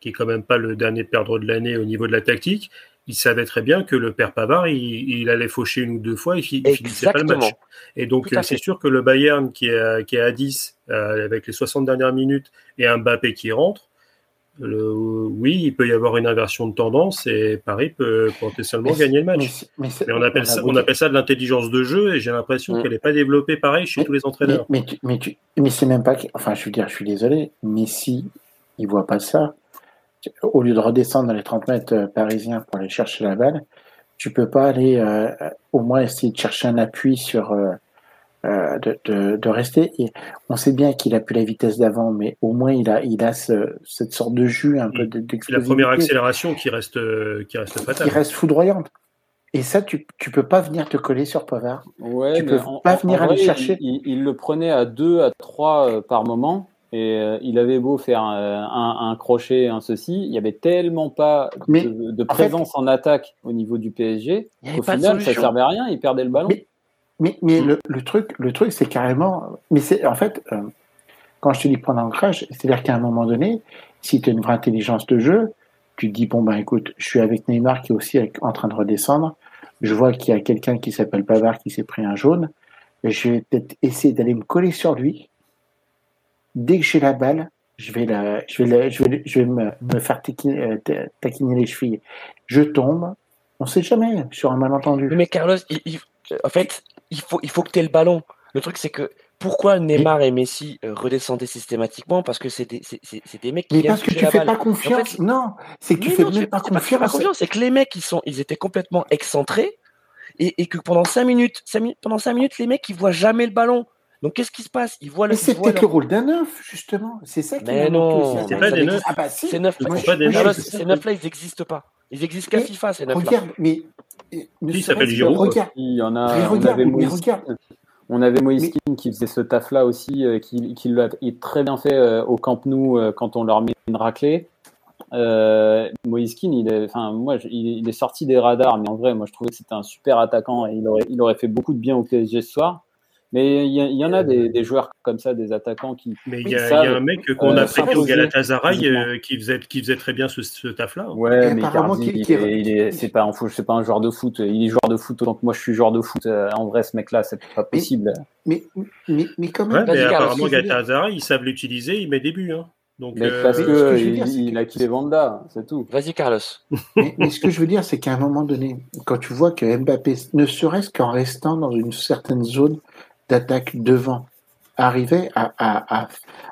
qui est quand même pas le dernier perdre de l'année au niveau de la tactique, il savait très bien que le père Pavard, il, il allait faucher une ou deux fois et il il finissait pas le match. Et donc, euh, c'est sûr que le Bayern qui est, à- qui est à 10 euh, avec les 60 dernières minutes et un Mbappé qui rentre, le- oui, il peut y avoir une inversion de tendance et Paris peut potentiellement gagner le match. mais on appelle, ça, beau on dire- appelle ça de l'intelligence de jeu et j'ai l'impression Mm. qu'elle n'est pas développée pareil chez Mais- tous les entraîneurs. mais, mais, c'est même pas. Enfin, je veux dire, je suis désolé, mais si il voit pas ça, au lieu de redescendre dans les 30 mètres euh, parisiens pour aller chercher la balle, tu peux pas aller euh, euh, au moins essayer de chercher un appui sur. euh, de, de, de rester. Et on sait bien qu'il a plus la vitesse d'avant, mais au moins il a, il a ce, cette sorte de jus un peu de- C'est la d'explosivité première accélération qui reste, euh, qui reste qui fatale. reste foudroyante. Et ça, tu, tu peux pas venir te coller sur Pavard. Ouais, Tu peux en- pas en- venir en aller vrai, chercher. Il, il- il le prenait à deux, à trois euh, par moment. Et euh, il avait beau faire euh, un, un crochet, un ceci, il y avait tellement pas Mais, de, de en fait- présence en attaque au niveau du PSG qu'au final, ça solution. servait à rien. Il perdait le ballon. Mais- Mais, mais Mm. le, le truc, le truc, c'est carrément. Mais c'est en fait, euh, quand je te dis prendre l'ancrage, c'est-à-dire qu'à un moment donné, si tu as une vraie intelligence de jeu, tu te dis bon ben écoute, je suis avec Neymar qui est aussi avec- en train de redescendre. Je vois qu'il y a quelqu'un qui s'appelle Pavard qui s'est pris un jaune. Je vais peut-être essayer d'aller me coller sur lui. Dès que j'ai la balle, je vais la, je vais la- je vais, je vais me, me faire taquiner, euh, taquiner les chevilles. Je tombe. On sait jamais sur un malentendu. Mais Carlos, il- il- en fait, il faut, il faut que tu aies le ballon. Le truc, c'est que pourquoi Neymar et Messi euh, redescendaient systématiquement? Parce que c'est des, des mecs qui Mais parce que tu fais balle. pas confiance. fait, non, c'est que tu fais non, même fais pas pas confiance. c'est que les mecs, ils, sont, ils étaient complètement excentrés et, et que pendant 5 minutes, cinq minutes, pendant 5 minutes, les mecs, ils voient jamais le ballon. Donc, qu'est-ce qui se passe? Ils voient le. Mais c'est peut-être leur- le rôle d'un neuf, justement. C'est ça qui Mais non. C'est Ah, pas des neufs. Ah bah si. Ces neufs. ces neuf là, ils n'existent pas. Ils existent qu'à FIFA, ces neuf là. Regarde, mais. Qui s'appelle Giroud, Il y en a. regarde. On avait Moïse Kean qui faisait ce taf-là aussi, euh, qui, qui l'a très bien fait euh, au Camp Nou euh, quand on leur met une raclée. Euh, Moïse Kean, il est, enfin, moi, je- il, il est sorti des radars, mais en vrai, moi, je trouvais que c'était un super attaquant et il aurait, il aurait fait beaucoup de bien au PSG ce soir. Mais il y, en a des, des joueurs comme ça, des attaquants qui. Mais il y, a- ça, il y a un mec qu'on euh, a prêté au Galatasaray euh, qui, faisait, qui faisait très bien ce, ce taf-là. Ouais, Et mais apparemment, Icardi, qui- il qui- est- c'est pas c'est pas un joueur de foot. Il est joueur de foot autant que moi, je suis joueur de foot. Euh, En vrai, ce mec-là, c'est pas possible. Mais, mais, mais quand Ouais, même. Vas-y, mais apparemment, Galatasaray, ils savent l'utiliser, il met des buts. Hein. Donc, Mais euh, parce veux il, c'est a quitté Vanda, c'est tout. Vas-y, Carlos. Mais, mais ce que je veux dire, c'est qu'à un moment donné, quand tu vois que Mbappé, ne serait-ce qu'en restant dans une certaine zone d'attaque devant, arrivait à, à, à,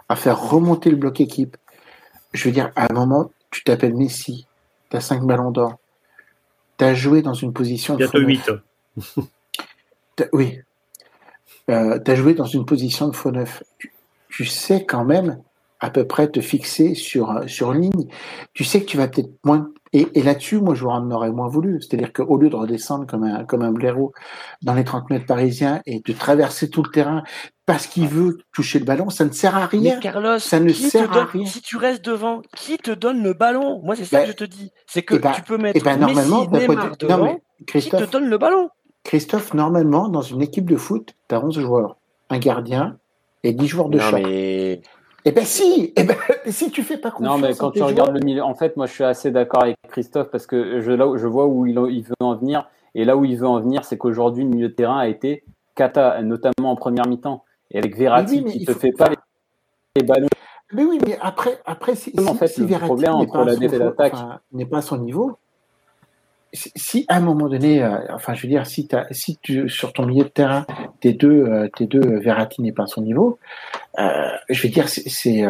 à faire remonter le bloc équipe. Je veux dire, à un moment, tu t'appelles Messi, tu as 5 ballons d'or, tu as joué dans une position de bientôt faux neuf. 8. T'as- Oui. Euh, tu as joué dans une position de faux neuf. Tu, tu sais quand même à peu près te fixer sur, sur une ligne. Tu sais que tu vas peut-être moins. Et, et là-dessus, moi, je en aurais moins voulu. C'est-à-dire qu'au lieu de redescendre comme un, comme un blaireau dans les 30 mètres parisiens et de traverser tout le terrain parce qu'il veut toucher le ballon, ça ne sert à rien. Mais Carlos, ça ne sert à rien. si tu restes devant, qui te donne le ballon? Moi, c'est ça Ben, que je te dis. C'est que eh ben- tu peux mettre Et ben normalement, Messi, Neymar non, mais Qui te Christophe, donne le ballon Christophe, normalement, dans une équipe de foot, tu as 11 joueurs, un gardien et 10 joueurs de Non, choc. mais Eh ben si, eh ben, si tu fais pas confiance. Non, mais quand tu regardes le milieu, en fait, moi je suis assez d'accord avec Christophe parce que je, là, je vois où il, il, veut en venir. Et là où il veut en venir, c'est qu'aujourd'hui, le milieu de terrain a été cata, notamment en première mi-temps. Et avec Verratti qui ne te fait pas les, ballons. Mais oui, mais après, après si, en fait, si le Verratti problème entre la défense et l'attaque n'est pas à son niveau, si à un moment donné, euh, enfin je veux dire, si, as, si tu, sur ton milieu de terrain, tes deux, euh, tes deux euh, Verratti n'est pas à son niveau, euh, je veux dire, c'est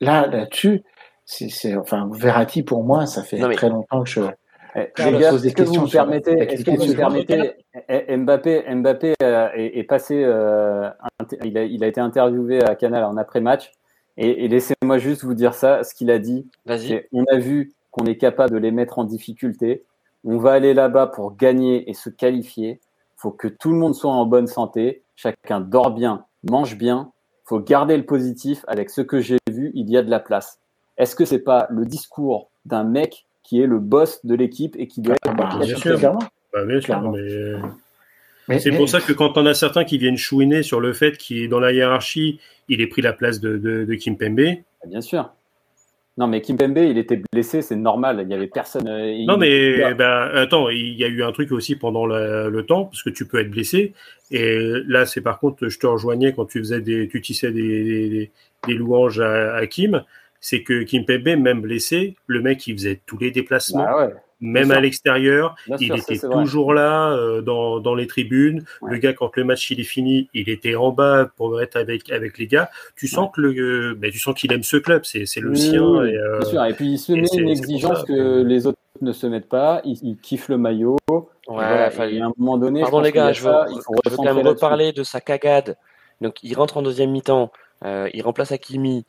là là-dessus, c'est enfin Verratti pour moi, ça fait très longtemps que je. Eh, est-ce que vous me permettez, est-ce que vous me permettez, Mbappé, Mbappé est, est, passé, il a, il, a, été interviewé à Canal en après-match, et, et laissez-moi juste vous dire ça, ce qu'il a dit. Vas-y. On a vu qu'on est capable de les mettre en difficulté. On va aller là-bas pour gagner et se qualifier. Il faut que tout le monde soit en bonne santé. Chacun dort bien, mange bien. Il faut garder le positif. Avec ce que j'ai vu, il y a de la place. Est-ce que c'est pas le discours d'un mec qui est le boss de l'équipe et qui doit être bah, bien, sûr. Bah, bien sûr, mais... c'est pour ça que quand on a certains qui viennent chouiner sur le fait qu'il est dans la hiérarchie, il ait pris la place de, de, de Kim Pembe. Bah, bien sûr. Non, mais Kimpembe, il était blessé, c'est normal. Il y avait personne. Euh, non, mais ben, attends, il y a eu un truc aussi pendant le, temps, parce que tu peux être blessé. Et là, c'est par contre, je te rejoignais quand tu faisais des, tu tissais des, des, louanges à, Kim. C'est que Kimpembe, même blessé, le mec, il faisait tous les déplacements. Bah ouais même à l'extérieur, il était toujours là euh, dans, dans, les tribunes. Le gars, quand le match il est fini, il était en bas pour être avec avec les gars. Tu sens que le, ben, tu sens qu'il aime ce club, c'est le sien. Et, euh, sûr. et puis il se met une exigence que les autres ne se mettent pas. Il, kiffe le maillot. Ouais, à un moment donné, pardon les gars, je veux, je veux quand même reparler de sa cagade. Donc il rentre en deuxième mi-temps, euh, il remplace Hakimi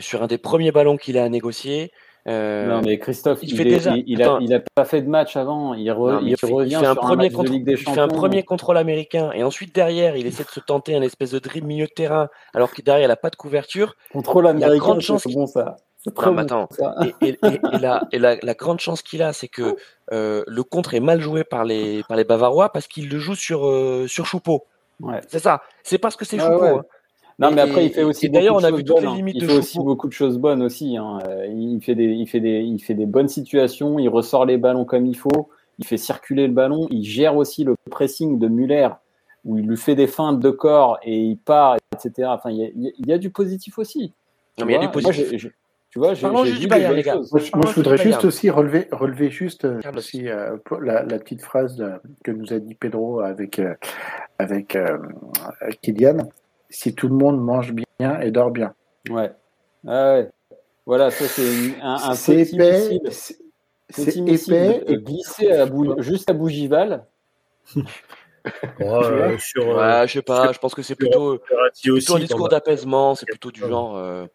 sur un des premiers ballons qu'il a à négocier. Euh, non, mais Christophe, il, fait déjà... il, a, il, a, pas fait de match avant. Il, il fait un premier contre... il fait un premier contrôle américain et ensuite derrière, il essaie de se tenter un espèce de dribble milieu de terrain alors que derrière, il n'a pas de couverture. Contrôle américain, c'est bon ça. Non, attends. Et, et, et, la, et la, la, grande chance qu'il a, c'est que euh, le contre est mal joué par les, par les Bavarois parce qu'il le joue sur, euh, sur Choupeau. Ouais. C'est ça. C'est parce que c'est Choupeau. Ouais. Hein. Non, mais après, il fait aussi. D'ailleurs, on a vu toutes les hein. Il fait aussi beaucoup de choses bonnes aussi. Hein. Euh, il fait des, il fait des, il fait des bonnes situations. Il ressort les ballons comme il faut. Il fait circuler le ballon. Il gère aussi le pressing de Muller, où il lui fait des feintes de corps et il part, etc. Enfin, il y a, il y a du positif aussi. Non, mais il y a du positif. tu vois, j'ai juste du Bayern, les gars. Moi, je voudrais juste aussi relever, relever juste euh, aussi, euh, la, la, petite phrase que nous a dit Pedro avec, euh, avec euh, Kylian si tout le monde mange bien et dort bien. Ouais. Ah ouais. Voilà, ça c'est un, un petit épais, C'est épais et glissé à juste à Bougival. euh, sur, ouais, je sais pas, je pense que c'est plutôt, plutôt un discours d'apaisement, c'est plutôt du genre. Euh,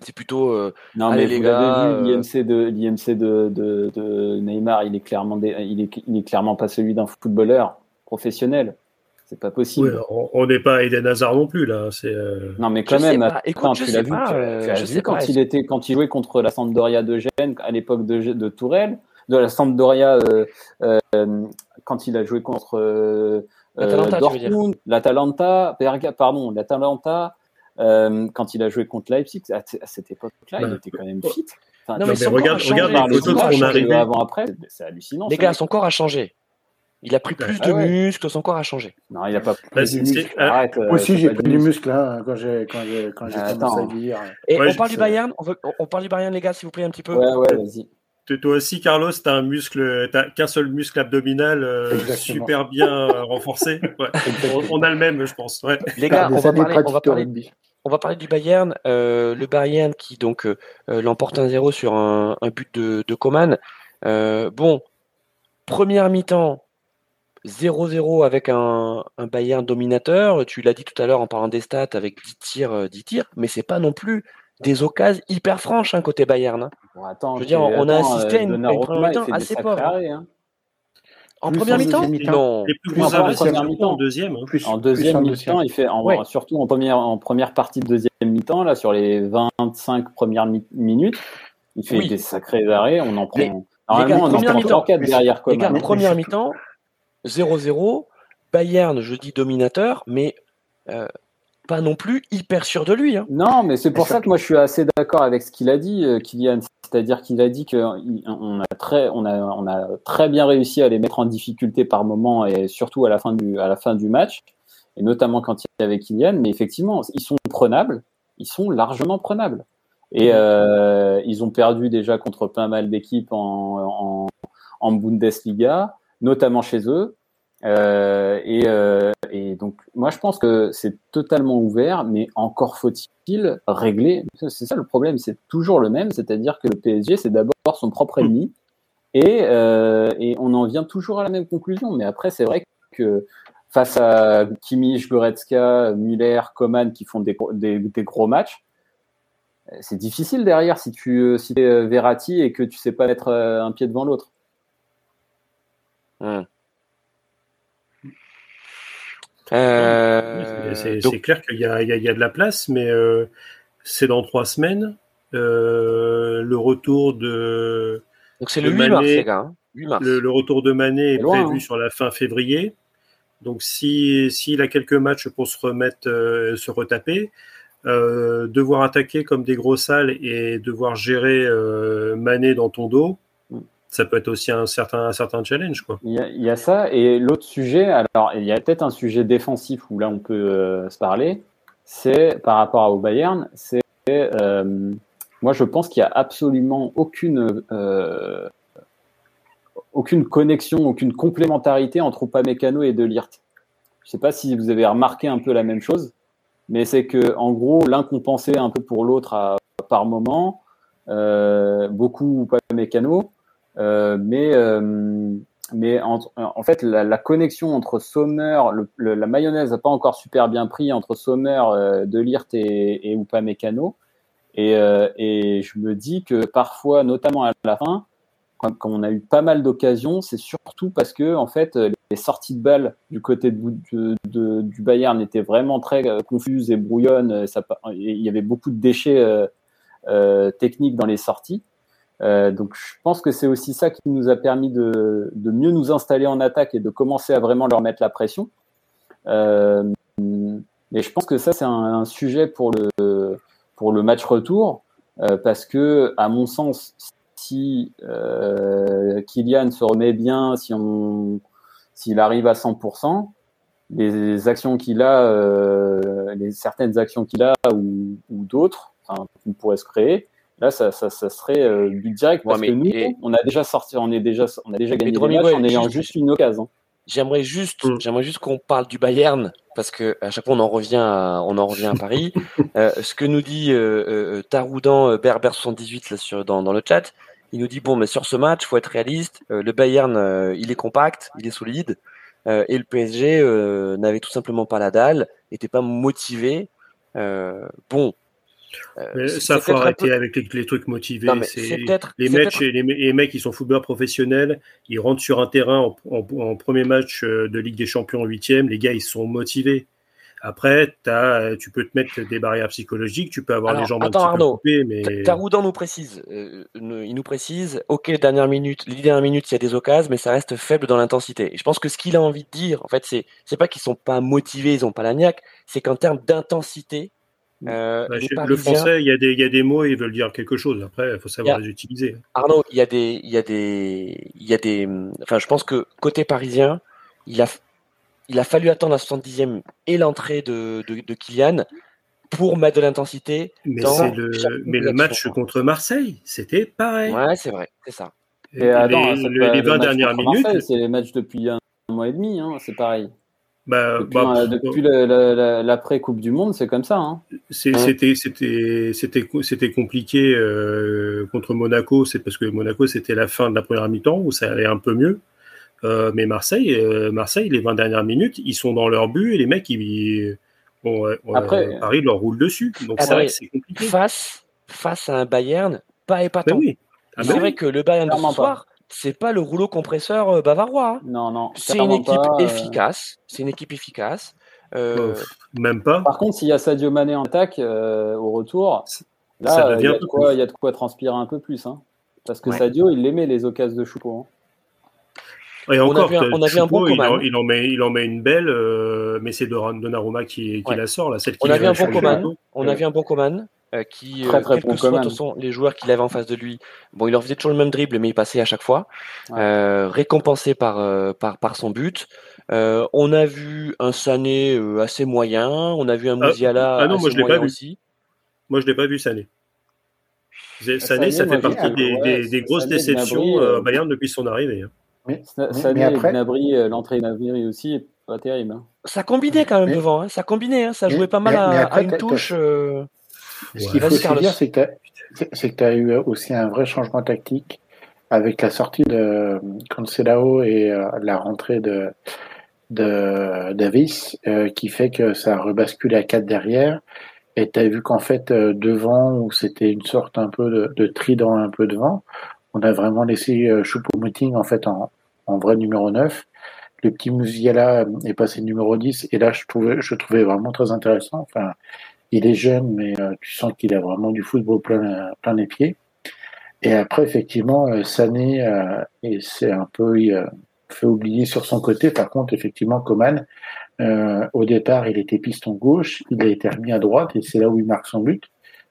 c'est plutôt. Euh, non, mais les gars. Euh, l'IMC de l'IMC de, de, de, Neymar, il est clairement, il est, il est clairement pas celui d'un footballeur professionnel. C'est pas possible. on n'est pas Eden Hazard non plus là. C'est euh, non mais quand même. Écoute, tu l'as vu. sais quand il était quand il jouait contre la Sampdoria de Gênes à l'époque de, de Tourelle, de la Sampdoria euh, euh, quand il a joué contre euh, Dortmund, l'Atalanta, pardon, l'Atalanta. quand il a joué contre Leipzig, à, cette époque-là, il bah, était quand même fit. Enfin, non, mais, regarde, regarde les photos qu'on a avant après, c'est hallucinant. Les gars, son corps a changé. Il a pris plus ah de muscles, son corps a changé. Non, il n'a pas pris de muscles. Arrête, Moi aussi, j'ai pris du muscle hein, quand j'ai quand j'ai quand à vieillir. Et on parle du Bayern, on, veut, on parle du Bayern, les gars, s'il vous plaît, un petit peu. Ouais, ouais, vas-y. Toi aussi, Carlos, tu as un muscle, t'as qu'un seul muscle abdominal euh, super bien euh, renforcé. Ouais. on, a le même, je pense. Ouais. Les gars, on va, parler, on, va parler, on va parler, du Bayern. Euh, le Bayern qui donc euh, l'emporte 1-0 sur un, un, but de, de Coman. bon, première mi-temps, 0-0 avec un, un, Bayern dominateur. Tu l'as dit tout à l'heure en parlant des stats avec 10 tirs, 10 euh, tirs, mais c'est pas non plus des occasions hyper franches hein, côté Bayern. Hein. Bon, attends, Je veux dire, on a assisté à une, une première mi-temps assez pauvre. Hein. En première mi-temps Non. plus en première mi-temps. En deuxième. Hein. Plus, en deuxième mi-temps, il fait, en, ouais. surtout en première, en première partie de deuxième mi-temps, là, sur les 25 premières mi minutes, il fait oui. des sacrés arrêts. On en prend. Les, Normalement, les gars, on en prend derrière. Les gars, première mi-temps, 0-0. Bayern, je dis dominateur, mais euh, pas non plus hyper sûr de lui. Hein. Non, mais c'est pour ça que moi je suis assez d'accord avec ce qu'il a dit, euh, Kylian. C'est-à-dire qu'il a dit qu'on a très, on a, on a très bien réussi à les mettre en difficulté par moment et surtout à la fin du, à la fin du match, et notamment quand il y avait Kylian. Mais effectivement, ils sont prenables, ils sont largement prenables. Et euh, ils ont perdu déjà contre pas mal d'équipes en, en, en Bundesliga, notamment chez eux. Euh, et, euh, et, donc, moi, je pense que c'est totalement ouvert, mais encore faut-il régler. C'est ça le problème, c'est toujours le même, c'est-à-dire que le PSG, c'est d'abord son propre ennemi, et, euh, et, on en vient toujours à la même conclusion. Mais après, c'est vrai que face à Kimmich, Goretzka, Müller, Coman qui font des gros matchs, c'est difficile derrière si tu si es Verratti et que tu sais pas mettre un pied devant l'autre. Hum. Euh, c'est clair qu'il y, y, y, a de la place, mais euh, c'est dans trois semaines. Euh, le retour de. Donc c'est le 8 mars, les gars. 8 mars. Le, le, retour de Mané est, loin, prévu hein. sur la fin février. Donc s'il si, a quelques matchs pour se remettre, se retaper, devoir attaquer comme des gros salles et devoir gérer Mané dans ton dos, ça peut être aussi un certain, certain challenge. Quoi. Il, y a, ça. Et l'autre sujet, alors il y a peut-être un sujet défensif où là on peut euh, se parler, c'est par rapport au Bayern, c'est euh, moi je pense qu'il n'y a absolument aucune, euh, aucune connexion, aucune complémentarité entre Upamecano et De Ligt. Je ne sais pas si vous avez remarqué un peu la même chose, mais c'est que en gros l'un compensait un peu pour l'autre par moment, beaucoup Upamecano. Euh, mais euh, mais en, fait, la, connexion entre Sommer, la mayonnaise n'a pas encore super bien pris entre Sommer, euh, De Lirt et, et Upamecano. Et, euh, et je me dis que parfois, notamment à la fin, quand, on a eu pas mal d'occasions, c'est surtout parce que en fait, les sorties de balles du côté de, du Bayern étaient vraiment très confuses et brouillonnes. Il y avait beaucoup de déchets euh, techniques dans les sorties. Euh, donc je pense que c'est aussi ça qui nous a permis de, de, mieux nous installer en attaque et de commencer à vraiment leur mettre la pression. Euh, mais je pense que ça c'est un, sujet pour le pour le match retour euh, parce que à mon sens si euh, Kylian se remet bien, si on s'il arrive à 100%, les actions qu'il a, euh, les certaines actions qu'il a ou, ou d'autres, enfin, pourrait se créer, Là, ça, ça, ça serait euh, but direct parce ouais, mais, que nous, et... on a déjà sorti, on est déjà, on a déjà gagné des matchs en ayant juste, juste une occasion. J'aimerais juste, mmh. j'aimerais juste qu'on parle du Bayern parce que à chaque fois on en revient, à, on en revient à Paris. euh, ce que nous dit euh, euh, Taroudan Berber 78 là sur dans, dans le chat, il nous dit bon, mais sur ce match, faut être réaliste. Euh, le Bayern, euh, il est compact, il est solide, euh, et le PSG n'avait tout simplement pas la dalle, était pas motivé. bon, euh, ça faut arrêter peu... avec les, les, trucs motivés. Non, les, matchs, les, les, mecs qui sont footballeurs professionnels, ils rentrent sur un terrain en, en, en, premier match de Ligue des Champions en huitième, les gars ils sont motivés. Après, as, tu peux te mettre des barrières psychologiques, tu peux avoir Alors, les jambes attends, Arnaud, peu coupées, mais Taroudan nous précise, euh, il nous précise, ok, dernière minute, les dernières minutes, il y a des occasions, mais ça reste faible dans l'intensité. Et je pense que ce qu'il a envie de dire, en fait, c'est c'est pas qu'ils sont pas motivés, ils ont pas la niaque, c'est qu'en termes d'intensité, euh, bah, le français, il y, a des, il y a des mots, ils veulent dire quelque chose. Après, il faut savoir a, les utiliser. Arnaud, il y a des, il y a des, il y a des. Enfin, je pense que côté parisien, il a, il a fallu attendre la 70e et l'entrée de, de, de, Kylian pour mettre de l'intensité. Mais, le, mais le match contre Marseille, c'était pareil. Ouais, c'est vrai, c'est ça. Et, et attends, les, les 20 dernières minutes. C'est les matchs depuis un mois et demi, hein, c'est pareil. Bah, depuis, bah, euh, depuis l'après Coupe du Monde, c'est comme ça. Hein. C'était compliqué euh, contre Monaco, c'est parce que Monaco c'était la fin de la première mi-temps où ça allait un peu mieux. Euh, mais Marseille, euh, Marseille, les 20 dernières minutes, ils sont dans leur but et les mecs, ils, bon, Après, Paris leur roule dessus. Donc c'est vrai que c'est compliqué. Face face à un Bayern pas épatant. oui. Ah, c'est vrai que le Bayern de ce soir, c'est pas le rouleau compresseur euh, bavarois. Hein. Non, non. C'est une équipe pas, efficace. C'est une équipe efficace. Euh... Même pas. Par contre, s'il y a Sadio Mané en attaque euh, au retour, là, il y, a de quoi, y a de quoi transpirer un peu plus. Hein. Parce que ouais. Sadio, il aimait les occasions de Choupo. Hein. Et On encore, a vu un- on a vu un Choupo, bon il, en, il, en met, il en met une belle, euh, mais c'est Donnarumma qui, qui Ouais. la sort, là, celle qui On a vu un vient bon changer Coman. le dos. On a vu un bon Coman euh, qui, Très, euh, très quels bon que toute façon, les joueurs qu'il avait en face de lui, bon, il leur faisait toujours le même dribble, mais il passait à chaque fois, Ouais. euh, récompensé par, par, par son but. Euh, on a vu un Sané assez moyen, on a vu un Ah, Musiala ah non, moi, assez je l'ai pas moyen vu. aussi. Moi, je l'ai pas vu Sané. Sané, Sané, ça moi, fait partie des, ouais, des- des grosses Sané, déceptions Gnabry, Bayern depuis son arrivée. hein. Mais, Sa- mais- Sané mais et après, Gnabry, euh, l'entrée de Gnabry aussi est pas terrible. hein. Ça combinait quand même Mais- devant, hein, ça combinait, hein, ça Mais- jouait pas mal mais- à, mais après, à une touche. euh, ce qu'il faut Carlos. dire, c'est que tu as eu aussi un vrai changement tactique avec la sortie de Cancelao et euh, la rentrée de, de Davis, euh, qui fait que ça a rebasculé à 4 derrière. Et tu as vu qu'en fait, euh, devant, où c'était une sorte un peu de, de trident un peu devant, on a vraiment laissé euh, Choupo-Moting en fait en, en vrai numéro 9. Le petit Musiala est passé numéro 10 et là je trouvais, je trouvais vraiment très intéressant. Enfin, il est jeune, mais euh, tu sens qu'il a vraiment du football plein, plein les pieds. Et après, effectivement, euh, Sané, euh, et c'est un peu euh, fait oublier sur son côté. Par contre, effectivement, Coman, euh, au départ, il était piston gauche, il a été remis à droite et c'est là où il marque son but,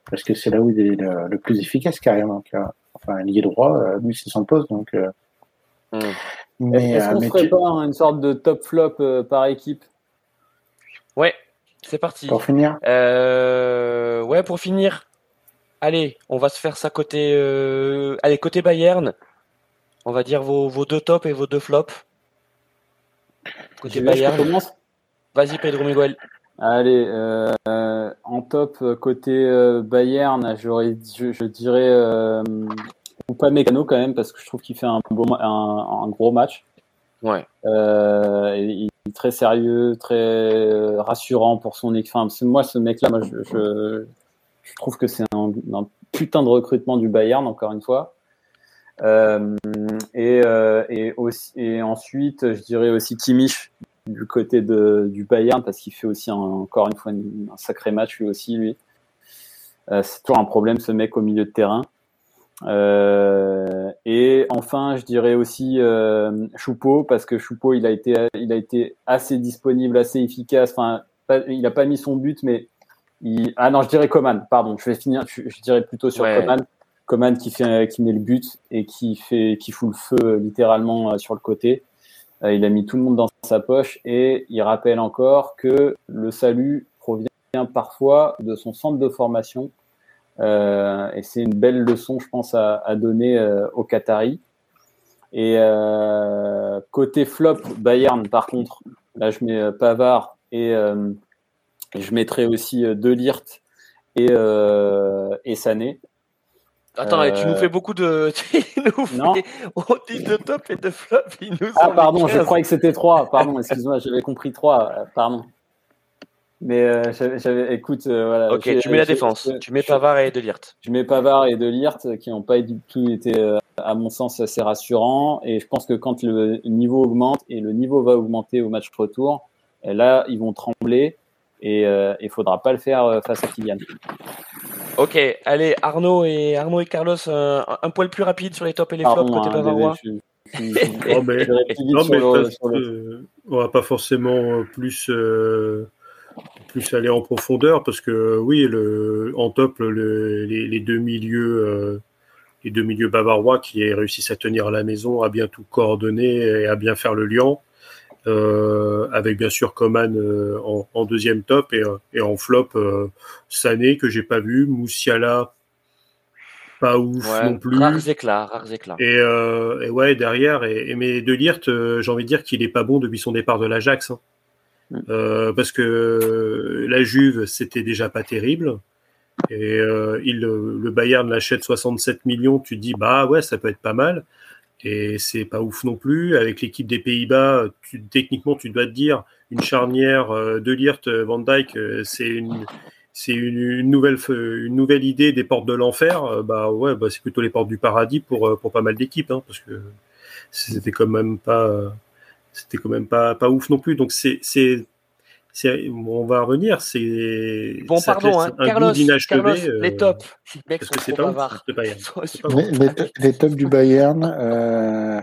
parce que c'est là où il est le, le plus efficace carrément. car- Enfin, il est droit, euh, lui c'est son poste, donc. euh, Hmm. mais, Est-ce euh, qu'on mais ferait tu- pas une sorte de top flop euh, par équipe? Ouais, c'est parti. pour finir, Euh, ouais, pour finir, allez, on va se faire ça côté, euh, allez, côté Bayern. On va dire vos, vos deux tops et vos deux flops. Côté je Bayern. commence Vas-y, Pedro Miguel. Allez, euh, en top côté euh, Bayern, j'aurais, je, je dirais euh, ou pas Mécano quand même parce que je trouve qu'il fait un, beau, un, un gros match. Ouais. Euh, il très sérieux, très euh, rassurant pour son équipe. Enfin, moi, ce mec-là, moi, je, je, je trouve que c'est un, un putain de recrutement du Bayern, encore une fois. Euh, et, euh, et, aussi, et ensuite, je dirais aussi Kimmich du côté de, du Bayern parce qu'il fait aussi un- encore une fois une- un sacré match lui aussi lui. Euh, c'est toujours un problème ce mec au milieu de terrain. Euh, et enfin, je dirais aussi euh, Choupo parce que Choupo il a été il a été assez disponible, assez efficace. Enfin, pas- il a pas mis son but, mais il... ah non, je dirais Coman. Pardon, je vais finir. Je, je dirais plutôt sur Ouais. Coman. Coman qui fait qui met le but et qui fait qui fout le feu euh, littéralement euh, sur le côté. Euh, il a mis tout le monde dans sa poche et il rappelle encore que le salut provient parfois de son centre de formation. Euh, et c'est une belle leçon, je pense, à, à donner euh, aux Qataris. Et euh, côté flop, Bayern, par contre, là je mets Pavard et je mettrai aussi De Ligt et, et Sané. Attends, Euh, tu nous fais beaucoup de. tu nous Non. fais. On dit de top et de flop. Il nous Ah pardon, je 15. croyais que c'était trois. Pardon, excuse-moi, j'avais compris trois. euh, Pardon. Mais euh, écoute, euh, voilà. Ok, tu mets la défense. Tu mets Pavard et Delirte. Je mets Pavard et Delirte qui n'ont pas du tout été, euh, à mon sens, assez rassurants. Et je pense que quand le niveau augmente, et le niveau va augmenter au match retour, euh, là, ils vont trembler. Et euh, il faudra pas le faire euh, face à Kylian. Ok, allez, Arnaud et, Arnaud et Carlos, un, un poil plus rapide sur les tops et les flops côté hein, Bavarois. désolé, je- je- je- Oh, mais- Non, mais le- le- on va pas forcément euh, plus euh, plus aller en profondeur parce que oui, le, en top, le- les, les deux milieux, euh, les deux milieux bavarois qui réussissent à tenir à la maison, à bien tout coordonner et à bien faire le lien. Euh, avec bien sûr Coman euh, en, en deuxième top et, et en flop Sané que j'ai pas vu, Moussiala pas ouf Ouais, non plus. Rares éclats, rares éclats. Et, et ouais, derrière, et, et mais De euh, j'ai envie de dire qu'il est pas bon depuis son départ de l'Ajax. hein. Mm. Euh, parce que la Juve, c'était déjà pas terrible. Et euh, il, le Bayern l'achète 67 millions, tu dis, bah ouais, ça peut être pas mal. Et c'est pas ouf non plus. Avec l'équipe des Pays-Bas, techniquement, tu dois te dire, une charnière euh, De Ligt, euh, Van euh, c'est une, c'est une, nouvelle, une nouvelle idée des portes de l'enfer. Bah ouais, bah c'est plutôt les portes du paradis pour, pour pas mal d'équipes, hein, parce que c'était quand même pas, c'était quand même pas, pas ouf non plus. Donc c'est, c'est, on va revenir. C'est bon, pardon, hein, Carlos, Carlos euh, les tops. Parce que c'est pas, les, tops du Bayern, euh,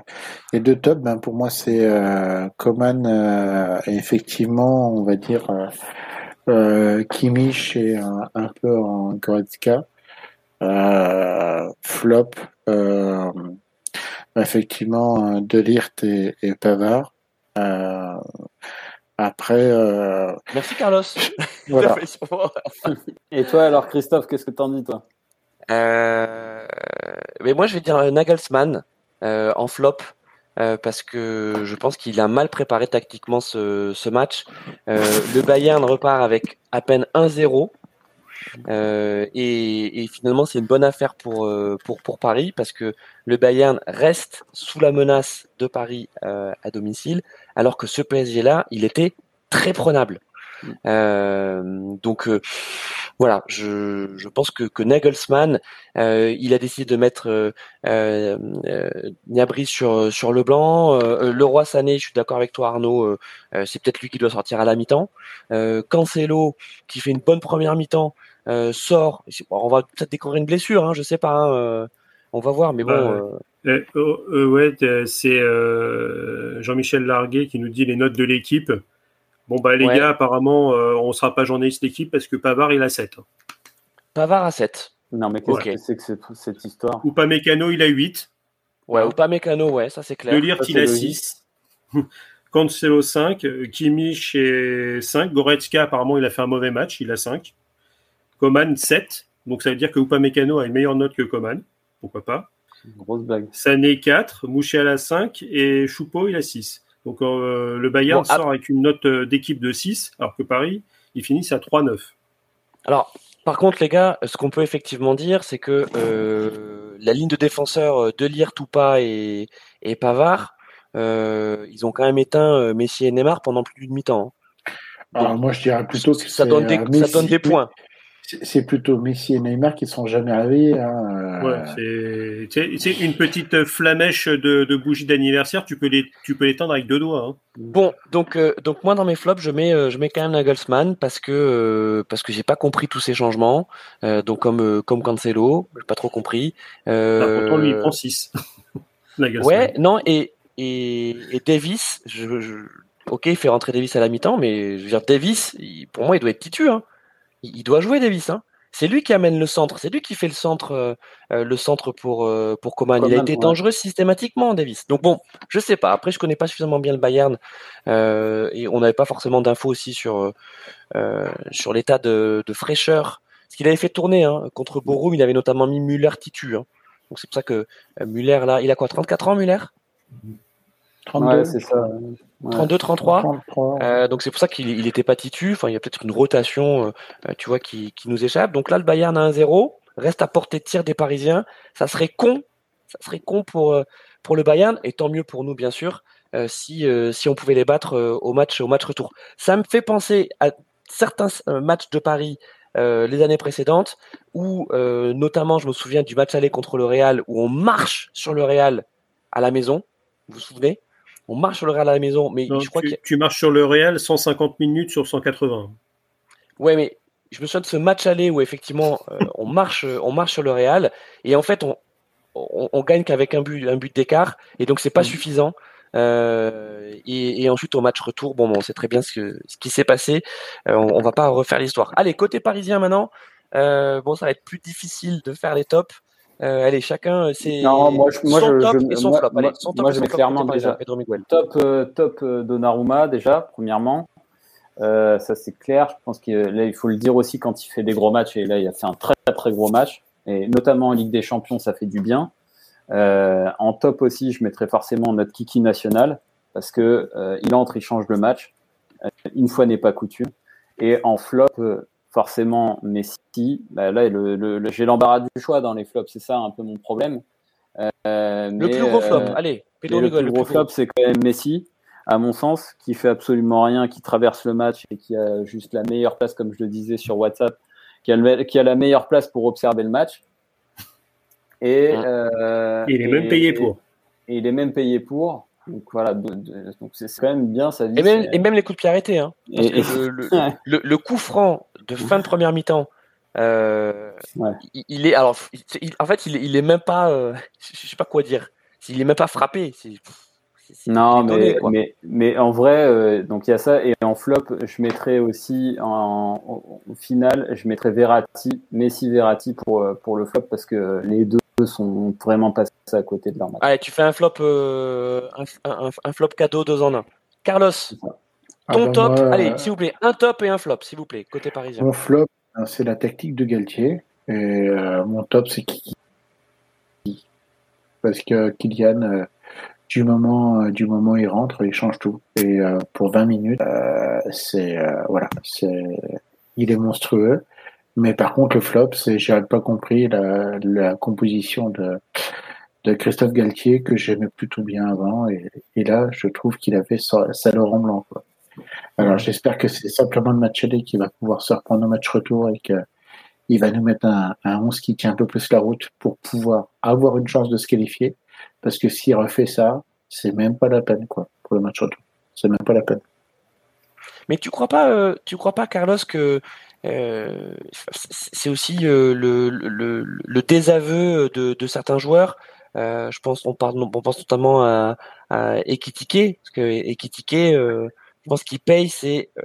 les deux tops, ben, pour moi, c'est euh, Coman euh, et effectivement, on va dire euh, Kimmich et un, un peu en Goretzka. flop, effectivement, Delirte et, et Pavard. Après. Euh... Merci Carlos. Voilà. Et toi alors Christophe, qu'est-ce que t'en dis toi? Euh... Mais moi je vais dire Nagelsmann euh, en flop. Euh, parce que je pense qu'il a mal préparé tactiquement ce, ce match. Euh, le Bayern repart avec à peine 1-0. Euh, et, et, finalement, c'est une bonne affaire pour, euh, pour, pour Paris parce que le Bayern reste sous la menace de Paris euh, à domicile, alors que ce PSG-là, il était très prenable. Euh, donc voilà, je, je pense que, que Nagelsmann, il a décidé de mettre euh, Niabri sur sur le blanc. le roi Sané, je suis d'accord avec toi Arnaud, c'est peut-être lui qui doit sortir à la mi-temps. Cancelo, qui fait une bonne première mi-temps, euh, sort. On va peut-être découvrir une blessure, hein, je sais pas. Hein, euh, on va voir, mais bon. Euh... Oh, ouais, c'est Jean-Michel Larguet qui nous dit les notes de l'équipe. Bon, bah, les gars, apparemment, on sera pas journaliste d'équipe parce que Pavard, il a 7. Pavard a 7. Non, mais qu'est-ce que c'est que cette histoire? Ou pas Mécano, il a 8. Ouais, ou pas Mécano, ouais, ça c'est clair. Lirt, il a 6. Cancelo 5. Kimmich est 5. Goretzka, apparemment, il a fait un mauvais match, il a 5. Coman 7. Donc ça veut dire que Upamecano a une meilleure note que Coman. Pourquoi pas? Grosse blague. Sané 4, Mouchiala 5 et Choupo il a 6. Donc euh, le Bayern sort avec une note euh, d'équipe de 6, alors que Paris, ils finissent à 3-9. Alors, par contre, les gars, ce qu'on peut effectivement dire, c'est que euh, la ligne de défenseurs de Lire, Toupa et, et Pavard, ils ont quand même éteint Messi et Neymar pendant plus d'une mi-temps. Hein. Alors, moi, je dirais plutôt que ça donne, des, ça donne des points c'est plutôt Messi et Neymar qui sont jamais arrivés. Hein. Ouais, c'est une petite flamèche de, de bougie d'anniversaire. Tu peux les, tu peux l'étendre avec deux doigts. Hein. Bon, donc, euh, donc moi dans mes flops, je mets, euh, je mets quand même Nagelsmann parce que euh, parce que j'ai pas compris tous ces changements. donc comme comme Cancelo, j'ai pas trop compris. Euh, pourtant lui il prend 6 ouais, non et et, et Davis, je, je, ok, il fait rentrer Davis à la mi-temps, mais je veux dire Davis, pour moi il doit être titu. Hein il doit jouer Davis. Hein. C'est lui qui amène le centre, c'est lui qui fait le centre, euh, euh, le centre pour euh, pour Coman. il a été dangereux systématiquement, Davis. Donc bon, je sais pas. Après, je connais pas suffisamment bien le Bayern et on n'avait pas forcément d'infos aussi sur sur l'état de, de, fraîcheur. Ce qu'il avait fait tourner hein, contre Borum, il avait notamment mis Muller titu. Hein. Donc c'est pour ça que Muller là, il a quoi 34 ans, Muller 32, c'est ça. 32, 33. Euh, donc c'est pour ça qu'il n'était pas titu. Enfin, il y a peut-être une rotation, euh, euh, tu vois, qui, qui, nous échappe. Donc là, le Bayern a 1-0, reste à portée de tir des Parisiens. Ça serait con, ça serait con pour pour le Bayern, et tant mieux pour nous, bien sûr, si si on pouvait les battre au match au match retour. Ça me fait penser à certains matchs de Paris les années précédentes, où notamment, je me souviens du match aller contre le Real, où on marche sur le Real à la maison. Vous vous souvenez? On marche sur le Real à la maison, mais je crois tu, que tu marches sur le Real 150 minutes sur 180. Ouais, mais je me souviens de ce match aller où effectivement euh, on marche, on marche sur le Real et en fait on, on, gagne qu'avec un but, un but d'écart et donc c'est pas mm. suffisant. Euh, et, ensuite au match retour, bon, bon on sait très bien ce, ce qui s'est passé. Euh, on, on, va pas refaire l'histoire. Allez, côté parisien maintenant. bon, ça va être plus difficile de faire les tops. Euh, allez, chacun, c'est non, moi, je, moi, je, top et son flop. Allez, son top moi, je mets clairement déjà top, euh, top euh, Donnarumma déjà, premièrement. Euh, ça c'est clair. Je pense que là, il faut le dire aussi quand il fait des gros matchs. Et là, il a fait un très très gros match. Et notamment en Ligue des Champions, ça fait du bien. Euh, en top aussi, je mettrais forcément notre Kiki national parce que euh, il entre, il change le match. une fois n'est pas coutume. Et en flop, forcément Messi. Bah, là, le, le, j'ai l'embarras du choix dans les flops, c'est ça un peu mon problème. Euh, le plus gros flop, euh, allez, le, plus gros flop, c'est quand même Messi, à mon sens, qui fait absolument rien, qui traverse le match et qui a juste la meilleure place, comme je le disais sur WhatsApp, qui a, qui a la meilleure place pour observer le match. Et, euh, il est même payé pour. Et, il est même payé pour. Donc voilà, de- de- donc c'est quand même bien sa vie. Et même, c'est- et même les coups de pied arrêtés. Hein. Parce Et- que le, le, le- le coup franc de fin de première mi-temps, euh, Ouais. il, il est alors, il- en fait, il, il est même pas, euh, je sais pas quoi dire. Il est même pas frappé. c'est- c'est- c'est Non, étonné, mais, mais, mais en vrai, euh, donc il y a ça. Et en flop, je mettrais aussi en, au, au final, je mettrais Verratti, Messi Verratti pour, euh, pour le flop parce que les deux sont vraiment passés à côté de leur match. Allez, tu fais un flop, euh, un, un- un flop cadeau deux en un. Carlos, Ah ton bah, top. moi, Allez, euh, s'il vous plaît, un top et un flop, s'il vous plaît, côté parisien. Mon flop, hein, c'est la tactique de Galtier. Et euh, mon top, c'est Kiki. Parce que Kylian, euh, du moment, euh, du moment où il rentre, il change tout. Et euh, pour 20 minutes, euh, c'est euh, voilà, c'est, il est monstrueux. Mais par contre, le flop, c'est j'ai pas compris la, la composition de de Christophe Galtier que j'aimais plutôt bien avant. Et, et là, je trouve qu'il avait ça, ça Laurent Blanc. Quoi. Alors j'espère que c'est simplement le match aller qui va pouvoir se reprendre au match retour et que il va nous mettre un, un 11 qui tient un peu plus la route pour pouvoir avoir une chance de se qualifier. Parce que s'il refait ça, c'est même pas la peine quoi pour le match retour. C'est même pas la peine. Mais tu crois pas, euh, tu crois pas, Carlos, que euh, c'est aussi euh, le, le, le désaveu de, de certains joueurs. Euh, je pense, on parle, on pense notamment à, à Ekitike, parce que Ekitike, euh, je pense qu'il paye ses euh,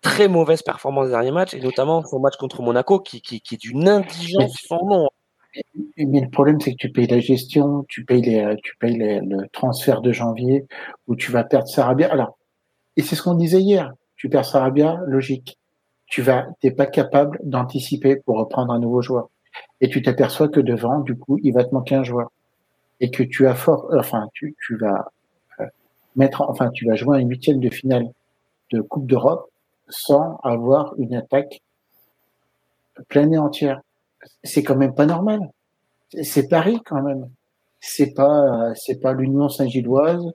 très mauvaises performances des derniers matchs, et notamment son match contre Monaco, qui, qui, qui est d'une indigence sans nom. Mais le problème, c'est que tu payes la gestion, tu payes les, tu payes les- le transfert de janvier, où tu vas perdre Sarabia. Alors, et c'est ce qu'on disait hier. Tu perds Sarabia, logique. Tu vas, t'es pas capable d'anticiper pour reprendre un nouveau joueur. Et tu t'aperçois que devant, du coup, il va te manquer un joueur. Et que tu as fort, enfin, tu, tu vas euh, mettre, enfin, tu vas jouer un huitième de finale de Coupe d'Europe sans avoir une attaque pleine et entière. C'est quand même pas normal. C'est Paris quand même. C'est pas, euh, c'est pas l'Union Saint-Gilloise,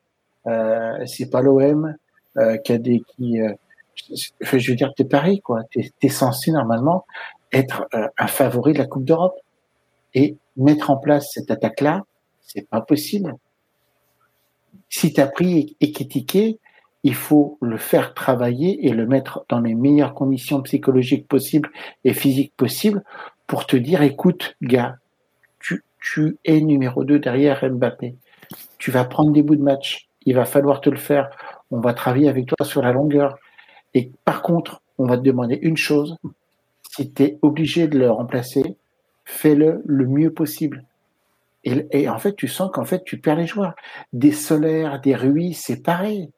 euh, c'est pas l'OM euh, qui a des, qui, euh, je veux dire, t'es Paris quoi. T'es es censé normalement être euh, un favori de la Coupe d'Europe et mettre en place cette attaque-là, c'est pas possible. Si t'as pris Ekitike, il faut le faire travailler et le mettre dans les meilleures conditions psychologiques possibles et physiques possibles pour te dire, écoute, gars, tu, tu es numéro 2 derrière Mbappé. Tu vas prendre des bouts de match. Il va falloir te le faire. On va travailler avec toi sur la longueur. Et par contre, on va te demander une chose. Si tu es obligé de le remplacer, fais-le le mieux possible. Et, en fait, tu sens qu'en fait, tu perds les joueurs. Des solaires, des ruis, c'est pareil.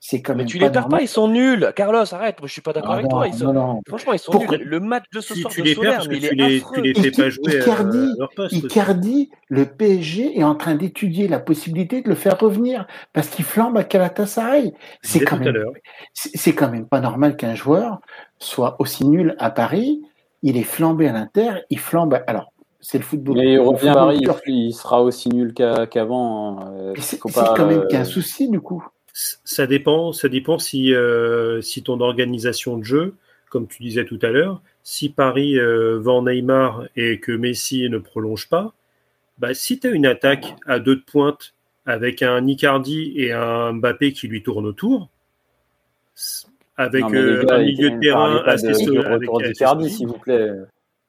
C'est quand Mais même tu pas les perds normal. pas, ils sont nuls. Carlos, arrête, moi, je suis pas d'accord Ah avec non, toi. Ils sont- non, non. Franchement, ils sont Pourquoi nuls. Le match de ce Si soir tu de les perds Solaire, parce que mais il tu est les, affreux. tu les fais Icardi- pas jouer Icardi- à leur poste. Icardi, le PSG est en train d'étudier la possibilité de le faire revenir parce qu'il flambe à Galatasaray. C'est quand même, c'est quand même pas normal qu'un joueur soit aussi nul à Paris. Il est flambé à l'Inter, il flambe. à- Alors, c'est le football. Mais il revient à Paris, il, sera aussi nul qu'a- qu'avant. hein. Mais C'est quand même euh, qu'un souci du coup. Ça dépend, ça dépend si, euh, si ton organisation de jeu, comme tu disais tout à l'heure, si Paris euh, vend Neymar et que Messi ne prolonge pas, bah, si tu as une attaque à deux de pointe avec un Icardi et un Mbappé qui lui tournent autour, avec non, euh, gars, un il- milieu de terrain assez de- solide. retour d'Icardi, s'il vous plaît.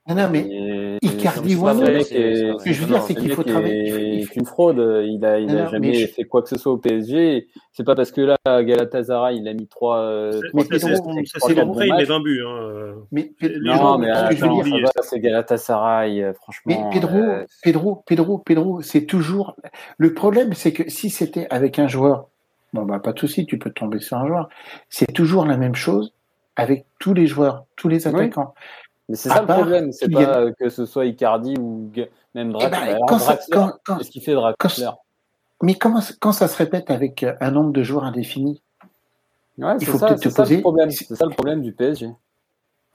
Non, non, mais Et- Icardi, ce mais c'est- que je veux dire, c'est ce qu'il faut travailler. est- il faut- est une fraude. Il a, il Non, a non, jamais mais je- fait quoi que ce soit au PSG. C'est pas parce que là, Galatasaray, il a mis trois. euh, Ça, mais c'est- c'est il met matchs. 20 buts. hein. mais Pedro, Non, mais ce que je veux attends, dire, ça va, c'est Galatasaray, euh, Mais franchement. Pedro, euh, Pedro, Pedro, Pedro, c'est toujours. Le problème, c'est que si c'était avec un joueur, bon bah pas de souci, tu peux tomber sur un joueur. C'est toujours la même chose avec tous les joueurs, tous les attaquants. Mais c'est À ça le part problème, c'est pas euh, que ce soit Icardi ou même Eh ben, Draxler, qu'est-ce qu'il fait Draxler mais comment, quand ça se répète avec euh, un nombre de joueurs indéfini Ouais, Il c'est faut ça, peut-être c'est te ça poser- le problème. c'est- ça le problème du PSG.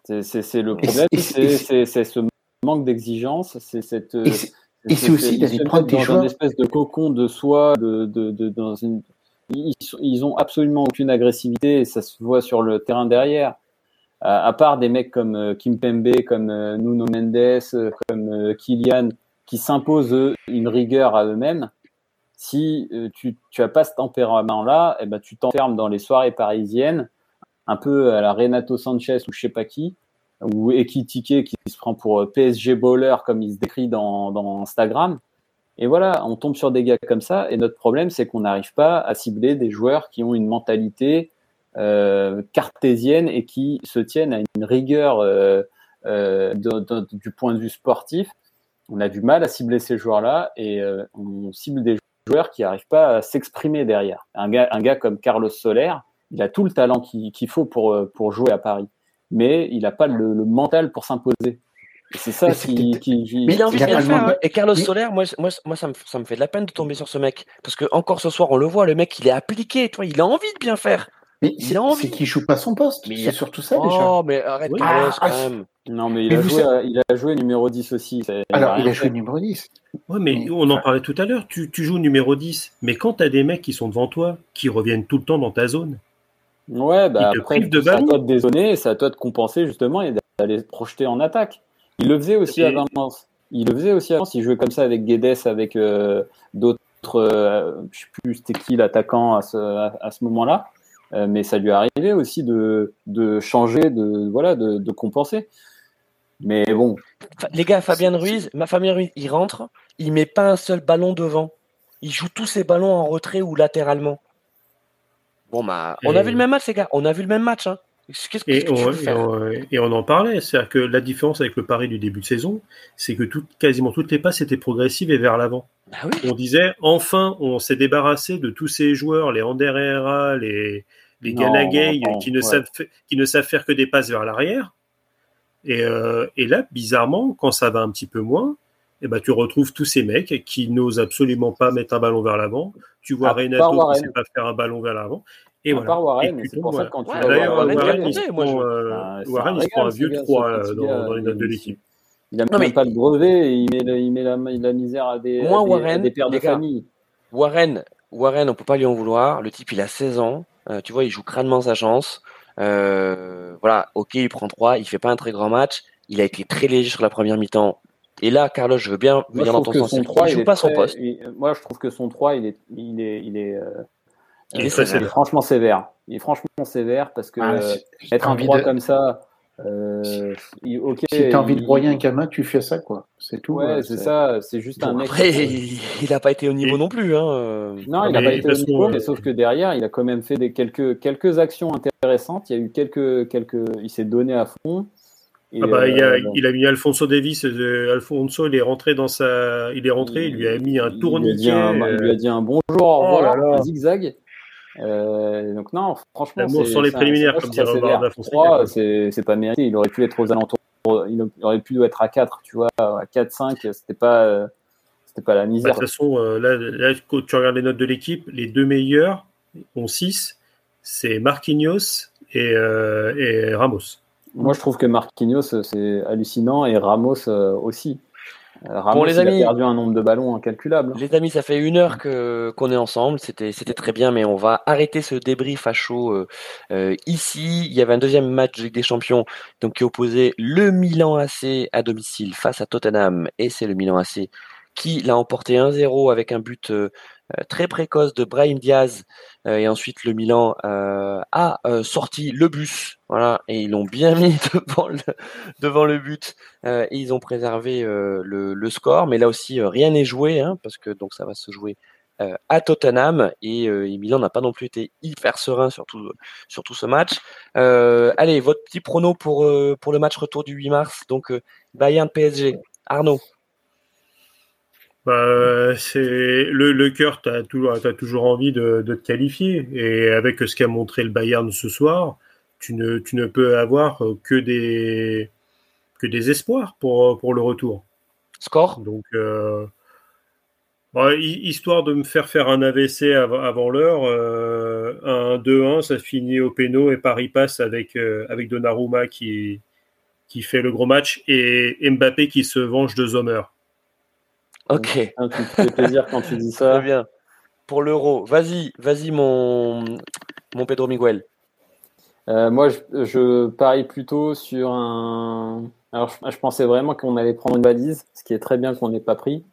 C'est- C'est c'est le problème, c'est- et c'est c'est- c'est- c'est ce manque d'exigence, c'est cette. Et c'est- et c'est aussi d'aller prendre tes dans joueurs. une espèce de cocon de soi, de, de, de- dans une. Ils, ils ont absolument aucune agressivité et ça se voit sur le terrain derrière. À, à part des mecs comme euh, Kim Pembe, comme euh, Nuno Mendes, euh, comme euh, Kylian, qui s'imposent une rigueur à eux-mêmes. Si tu n'as pas ce tempérament-là, eh ben, tu t'enfermes dans les soirées parisiennes, un peu à la Renato Sanchez ou je sais pas qui, ou Ekitike qui se prend pour PSG baller comme il se décrit dans, dans Instagram. Et voilà, on tombe sur des gars comme ça. Et notre problème, c'est qu'on n'arrive pas à cibler des joueurs qui ont une mentalité euh, cartésienne et qui se tiennent à une rigueur euh, euh, du point de vue sportif. On a du mal à cibler ces joueurs-là et on cible des joueurs qui n'arrivent pas à s'exprimer derrière. Un gars, un gars comme Carlos Soler, il a tout le talent qu'il faut pour, pour jouer à Paris, mais il n'a pas le, le mental pour s'imposer. C'est ça qui, qui, Mais il a envie de faire. Hein. Et Carlos Soler, moi, moi, moi ça, me, ça me fait de la peine de tomber sur ce mec. Parce que encore ce soir, on le voit, le mec, il est appliqué. Toi, il a envie de bien faire. Mais il a envie. C'est qu'il joue pas son poste. C'est surtout ça déjà. Oh, mais arrête Carlos quand ah, même. Non, mais il, a joué, il, a joué, numéro 10 aussi. Alors, il a joué numéro 10. Ouais, mais on en parlait tout à l'heure. Tu, tu, joues numéro 10. Mais quand tu as des mecs qui sont devant toi, qui reviennent tout le temps dans ta zone. Ouais, bah après, c'est à toi de dézonner, c'est à toi de compenser justement et d'aller se projeter en attaque. Il le faisait aussi avant. Il le faisait aussi avant. Il jouait comme ça avec Guedes, avec euh, d'autres. Euh, je sais plus c'était qui l'attaquant à ce, à, ce moment-là. Euh, mais ça lui arrivait aussi de, de changer, de, voilà, de, de, compenser. Mais bon. Les gars, Fabien Ruiz, ma famille Ruiz, il rentre, il met pas un seul ballon devant. Il joue tous ses ballons en retrait ou latéralement. Bon, bah, on a vu le même match, les gars. On a vu le même match. Hein et, on, en parlait, c'est-à-dire que la différence avec le pari du début de saison, c'est que quasiment toutes les passes étaient progressives et vers l'avant. Bah on disait, enfin, on s'est débarrassé de tous ces joueurs, les Ander Herrera, les, les Ganagay, qui, ne savent, qui ne savent faire que des passes vers l'arrière. Et, euh, et, là, bizarrement, quand ça va un petit peu moins, et eh ben, tu retrouves tous ces mecs qui n'osent absolument pas mettre un ballon vers l'avant. Tu vois Renato qui ne sait pas faire un ballon vers l'avant. Et à voilà. part Warren, c'est pour ça que quand tu D'ailleurs, Warren, Warren, il se prend, euh, Warren, il se prend un vieux 3 euh, dans, dans les notes de l'équipe. Il n'a même mais... pas le brevet et il met, le, il met la, la, misère à des, Moi, à des, Warren, à des pères de famille. Warren, Warren, on peut pas lui en vouloir. Le type, il a 16 ans. Euh, tu vois, il joue crânement sa chance. Euh, voilà, ok, il prend 3. Il fait pas un très grand match. Il a été très léger sur la première mi-temps. Et là, Carlos, je veux bien venir dans ton sens. Son 3, il joue pas son poste. moi, je trouve que son 3, il est, il est, il est, euh, il, est, franchement sévère. Il est franchement sévère parce que ah, euh, être un 3 comme ça. Euh, ok. Si t'as envie de broyer un gamin, tu fais ça, quoi. C'est tout. Ouais, c'est ça. C'est juste un mec. Après, il n'a pas été au niveau non plus. Hein. Non, il n'a pas été au niveau, mais sauf que derrière, il a quand même fait des quelques quelques actions intéressantes. Il y a eu quelques quelques. Il s'est donné à fond. ah bah, il, a, euh, il, a, mis Alfonso Davis. Alfonso, il est rentré dans sa. Il est rentré. Il lui a mis un tourniquet. Il, lui a dit un, bonjour, au oh revoir, un zigzag. Euh, donc non, franchement, c'est, sur les préliminaires, comme c'est, c'est pas mérité. Il aurait pu être aux alentours, il aurait pu être à 4, tu vois, à 4, 5, c'était pas, c'était pas la misère. Bah, de toute façon, euh, là, là, quand tu regardes les notes de l'équipe, les deux meilleurs ont 6, c'est Marquinhos et, euh, et Ramos. Moi, je trouve que Marquinhos, c'est hallucinant et Ramos aussi. Euh, bon, les amis, a perdu un nombre de ballons incalculable. Les amis, ça fait une heure que qu'on est ensemble. C'était c'était très bien, mais on va arrêter ce débrief à chaud euh, euh, ici. Il y avait un deuxième match de Ligue des Champions, donc qui opposait le Milan AC à domicile face à Tottenham, et c'est le Milan AC qui l'a emporté 1-0 avec un but euh, très précoce de Brahim Diaz euh, et ensuite le Milan euh, a sorti le bus. Voilà et ils l'ont bien mis devant le devant le but. Et ils ont préservé le, le, score. Mais là aussi rien n'est joué hein, parce que donc ça va se jouer à Tottenham. Et, et Milan n'a pas non plus été hyper serein sur tout, sur tout ce match. allez, votre petit prono pour, pour le match retour du 8 mars, donc Bayern PSG. Arnaud bah, c'est le, le cœur, tu as toujours, as toujours envie de, de, te qualifier. Et avec ce qu'a montré le Bayern ce soir, tu ne, tu ne peux avoir que des, que des espoirs pour, pour le retour. Score? Donc, euh, bah, histoire de me faire faire un AVC avant, avant l'heure, euh, un 2-1, ça finit au péno et Paris passe avec, euh, avec Donnarumma qui, qui fait le gros match et Mbappé qui se venge de Zomer. Ok. Tu me fais plaisir quand tu dis ça. Très bien. Pour l'euro, vas-y, vas-y mon, mon Pedro Miguel. Euh, moi, je, je, parie plutôt sur un. Alors, je, pensais vraiment qu'on allait prendre une valise, ce qui est très bien qu'on n'ait pas pris.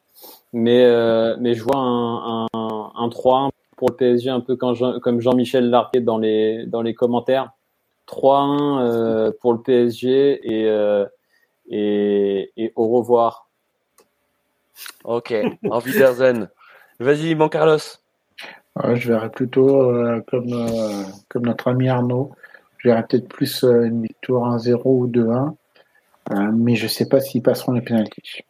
Mais, euh, mais je vois un, un, un 3-1 pour le PSG, un peu comme Jean-Michel Larquet dans les, dans les commentaires. 3-1 pour le PSG et, et, et, au revoir. Ok, en Wiedersehen. Vas-y, mon Carlos. je verrais plutôt comme, comme notre ami Arnaud. Je verrais peut-être plus une victoire 1-0 ou 2-1. mais je ne sais pas s'ils passeront les pénalties.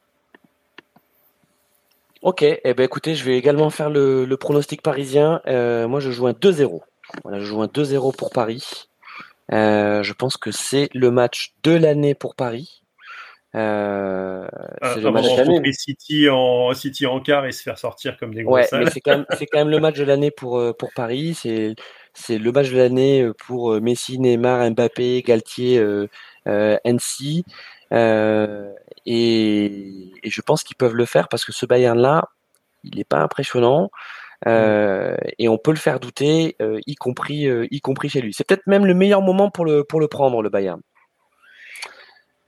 Ok, eh ben écoutez, je vais également faire le, pronostic parisien. Euh, moi, je joue un 2-0. Voilà, je joue un 2-0 pour Paris. Euh, je pense que c'est le match de l'année pour Paris. Euh, c'est le match de l'année. City en City en quart et se faire sortir comme des gros ouais, mais c'est quand même c'est quand même le match de l'année pour pour Paris. C'est c'est le match de l'année pour Messi, Neymar, Mbappé, Galtier, euh, NC. Euh, et, je pense qu'ils peuvent le faire parce que ce Bayern-là, il n'est pas impressionnant. Euh, et on peut le faire douter, euh, y compris, y compris chez lui. C'est peut-être même le meilleur moment pour le pour le prendre, le Bayern.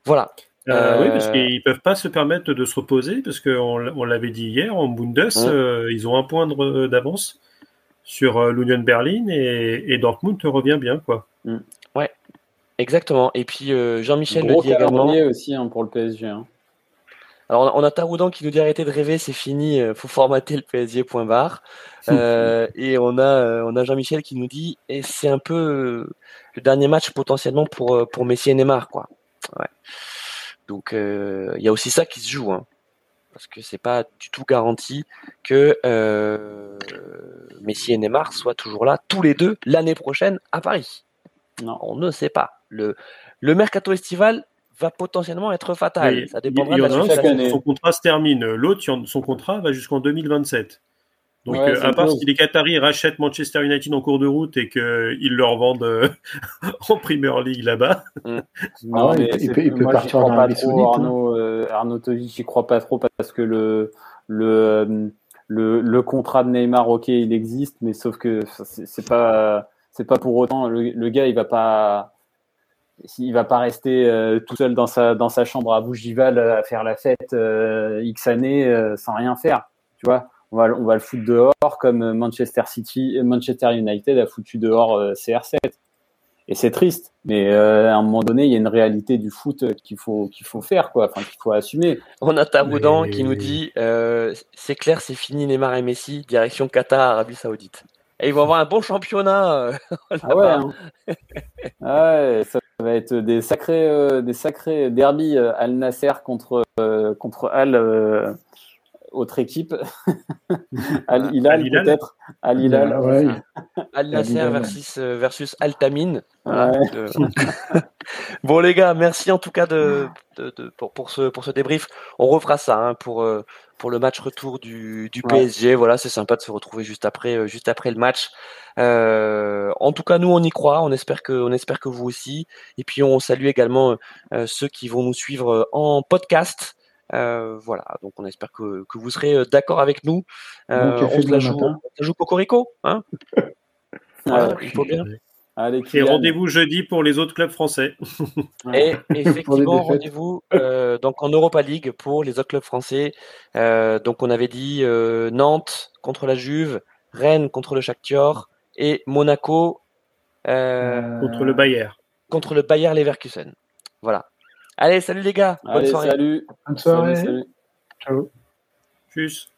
Voilà. Oui, parce qu'ils peuvent pas se permettre de se reposer, parce qu'on on, l'avait dit hier en Bundes, ils ont un point d'avance sur l'Union Berlin et, et, Dortmund revient bien, quoi. Mm. Ouais, Exactement. Et puis euh, Jean-Michel le dit également. aussi hein, pour le PSG. Hein. Alors on a Taroudan qui nous dit arrêtez de rêver, c'est fini, euh, faut formater le PSG. Point barre. Euh, et on a on a Jean-Michel qui nous dit et c'est un peu le dernier match potentiellement pour pour Messi et Neymar quoi. Ouais. Donc il y a aussi ça qui se joue. Hein, parce que c'est pas du tout garanti que Messi et Neymar soient toujours là tous les deux l'année prochaine à Paris. Non, on ne sait pas le, le mercato estival va potentiellement être fatal. ça dépendra de la Son contrat se termine. L'autre, son contrat va jusqu'en 2027. Donc, euh, à part si les Qataris rachètent Manchester United en cours de route et qu'ils leur vendent euh, en Premier League là-bas. Mm. non, il, peut, partir dans pas trop, Arnaud, euh, Arnaud j'y crois pas trop parce que le, le, le, le, contrat de Neymar, ok, il existe, mais sauf que c'est pas, c'est pas pour autant, le, le, gars, il va pas, il va pas rester euh, tout seul dans sa dans sa chambre à Bougival euh, à faire la fête euh, X années sans rien faire. Tu vois, on va on va le foutre dehors comme Manchester City, Manchester United a foutu dehors CR7. Et c'est triste, mais à un moment donné, il y a une réalité du foot qu'il faut qu'il faut faire quoi, enfin qu'il faut assumer. On a Taboudan qui nous dit c'est clair, c'est fini Neymar et Messi, direction Qatar, Arabie Saoudite. Et ils vont avoir un bon championnat. ah ouais, hein. ah ouais, ça va être des sacrés, euh, des sacrés derby euh, Al Nasser contre, euh, contre Al, autre équipe. Al Hilal, peut-être. Al Hilal. Al Nasser versus, versus Al Tamin. bon, les gars, merci en tout cas de, pour, pour, ce, pour ce débrief. On refera ça hein, pour, pour le match retour du, du PSG. Voilà, c'est sympa de se retrouver juste après, juste après le match. Euh, en tout cas, nous, on y croit. On espère que, on espère que vous aussi. Et puis, on salue également euh, ceux qui vont nous suivre euh, en podcast. Voilà, donc on espère que, que vous serez d'accord avec nous. on se la joue, Cocorico, hein Il faut bien. Allez, et rendez-vous jeudi pour les autres clubs français. Et effectivement, rendez-vous donc en Europa League pour les autres clubs français. donc on avait dit Nantes contre la Juve, Rennes contre le Shakhtar, et Monaco euh, contre le Bayern. Contre le Bayern Leverkusen. Voilà. Allez, salut les gars. Bonne soirée. Salut. Bonne soirée. Salut, Ciao. Tchuss.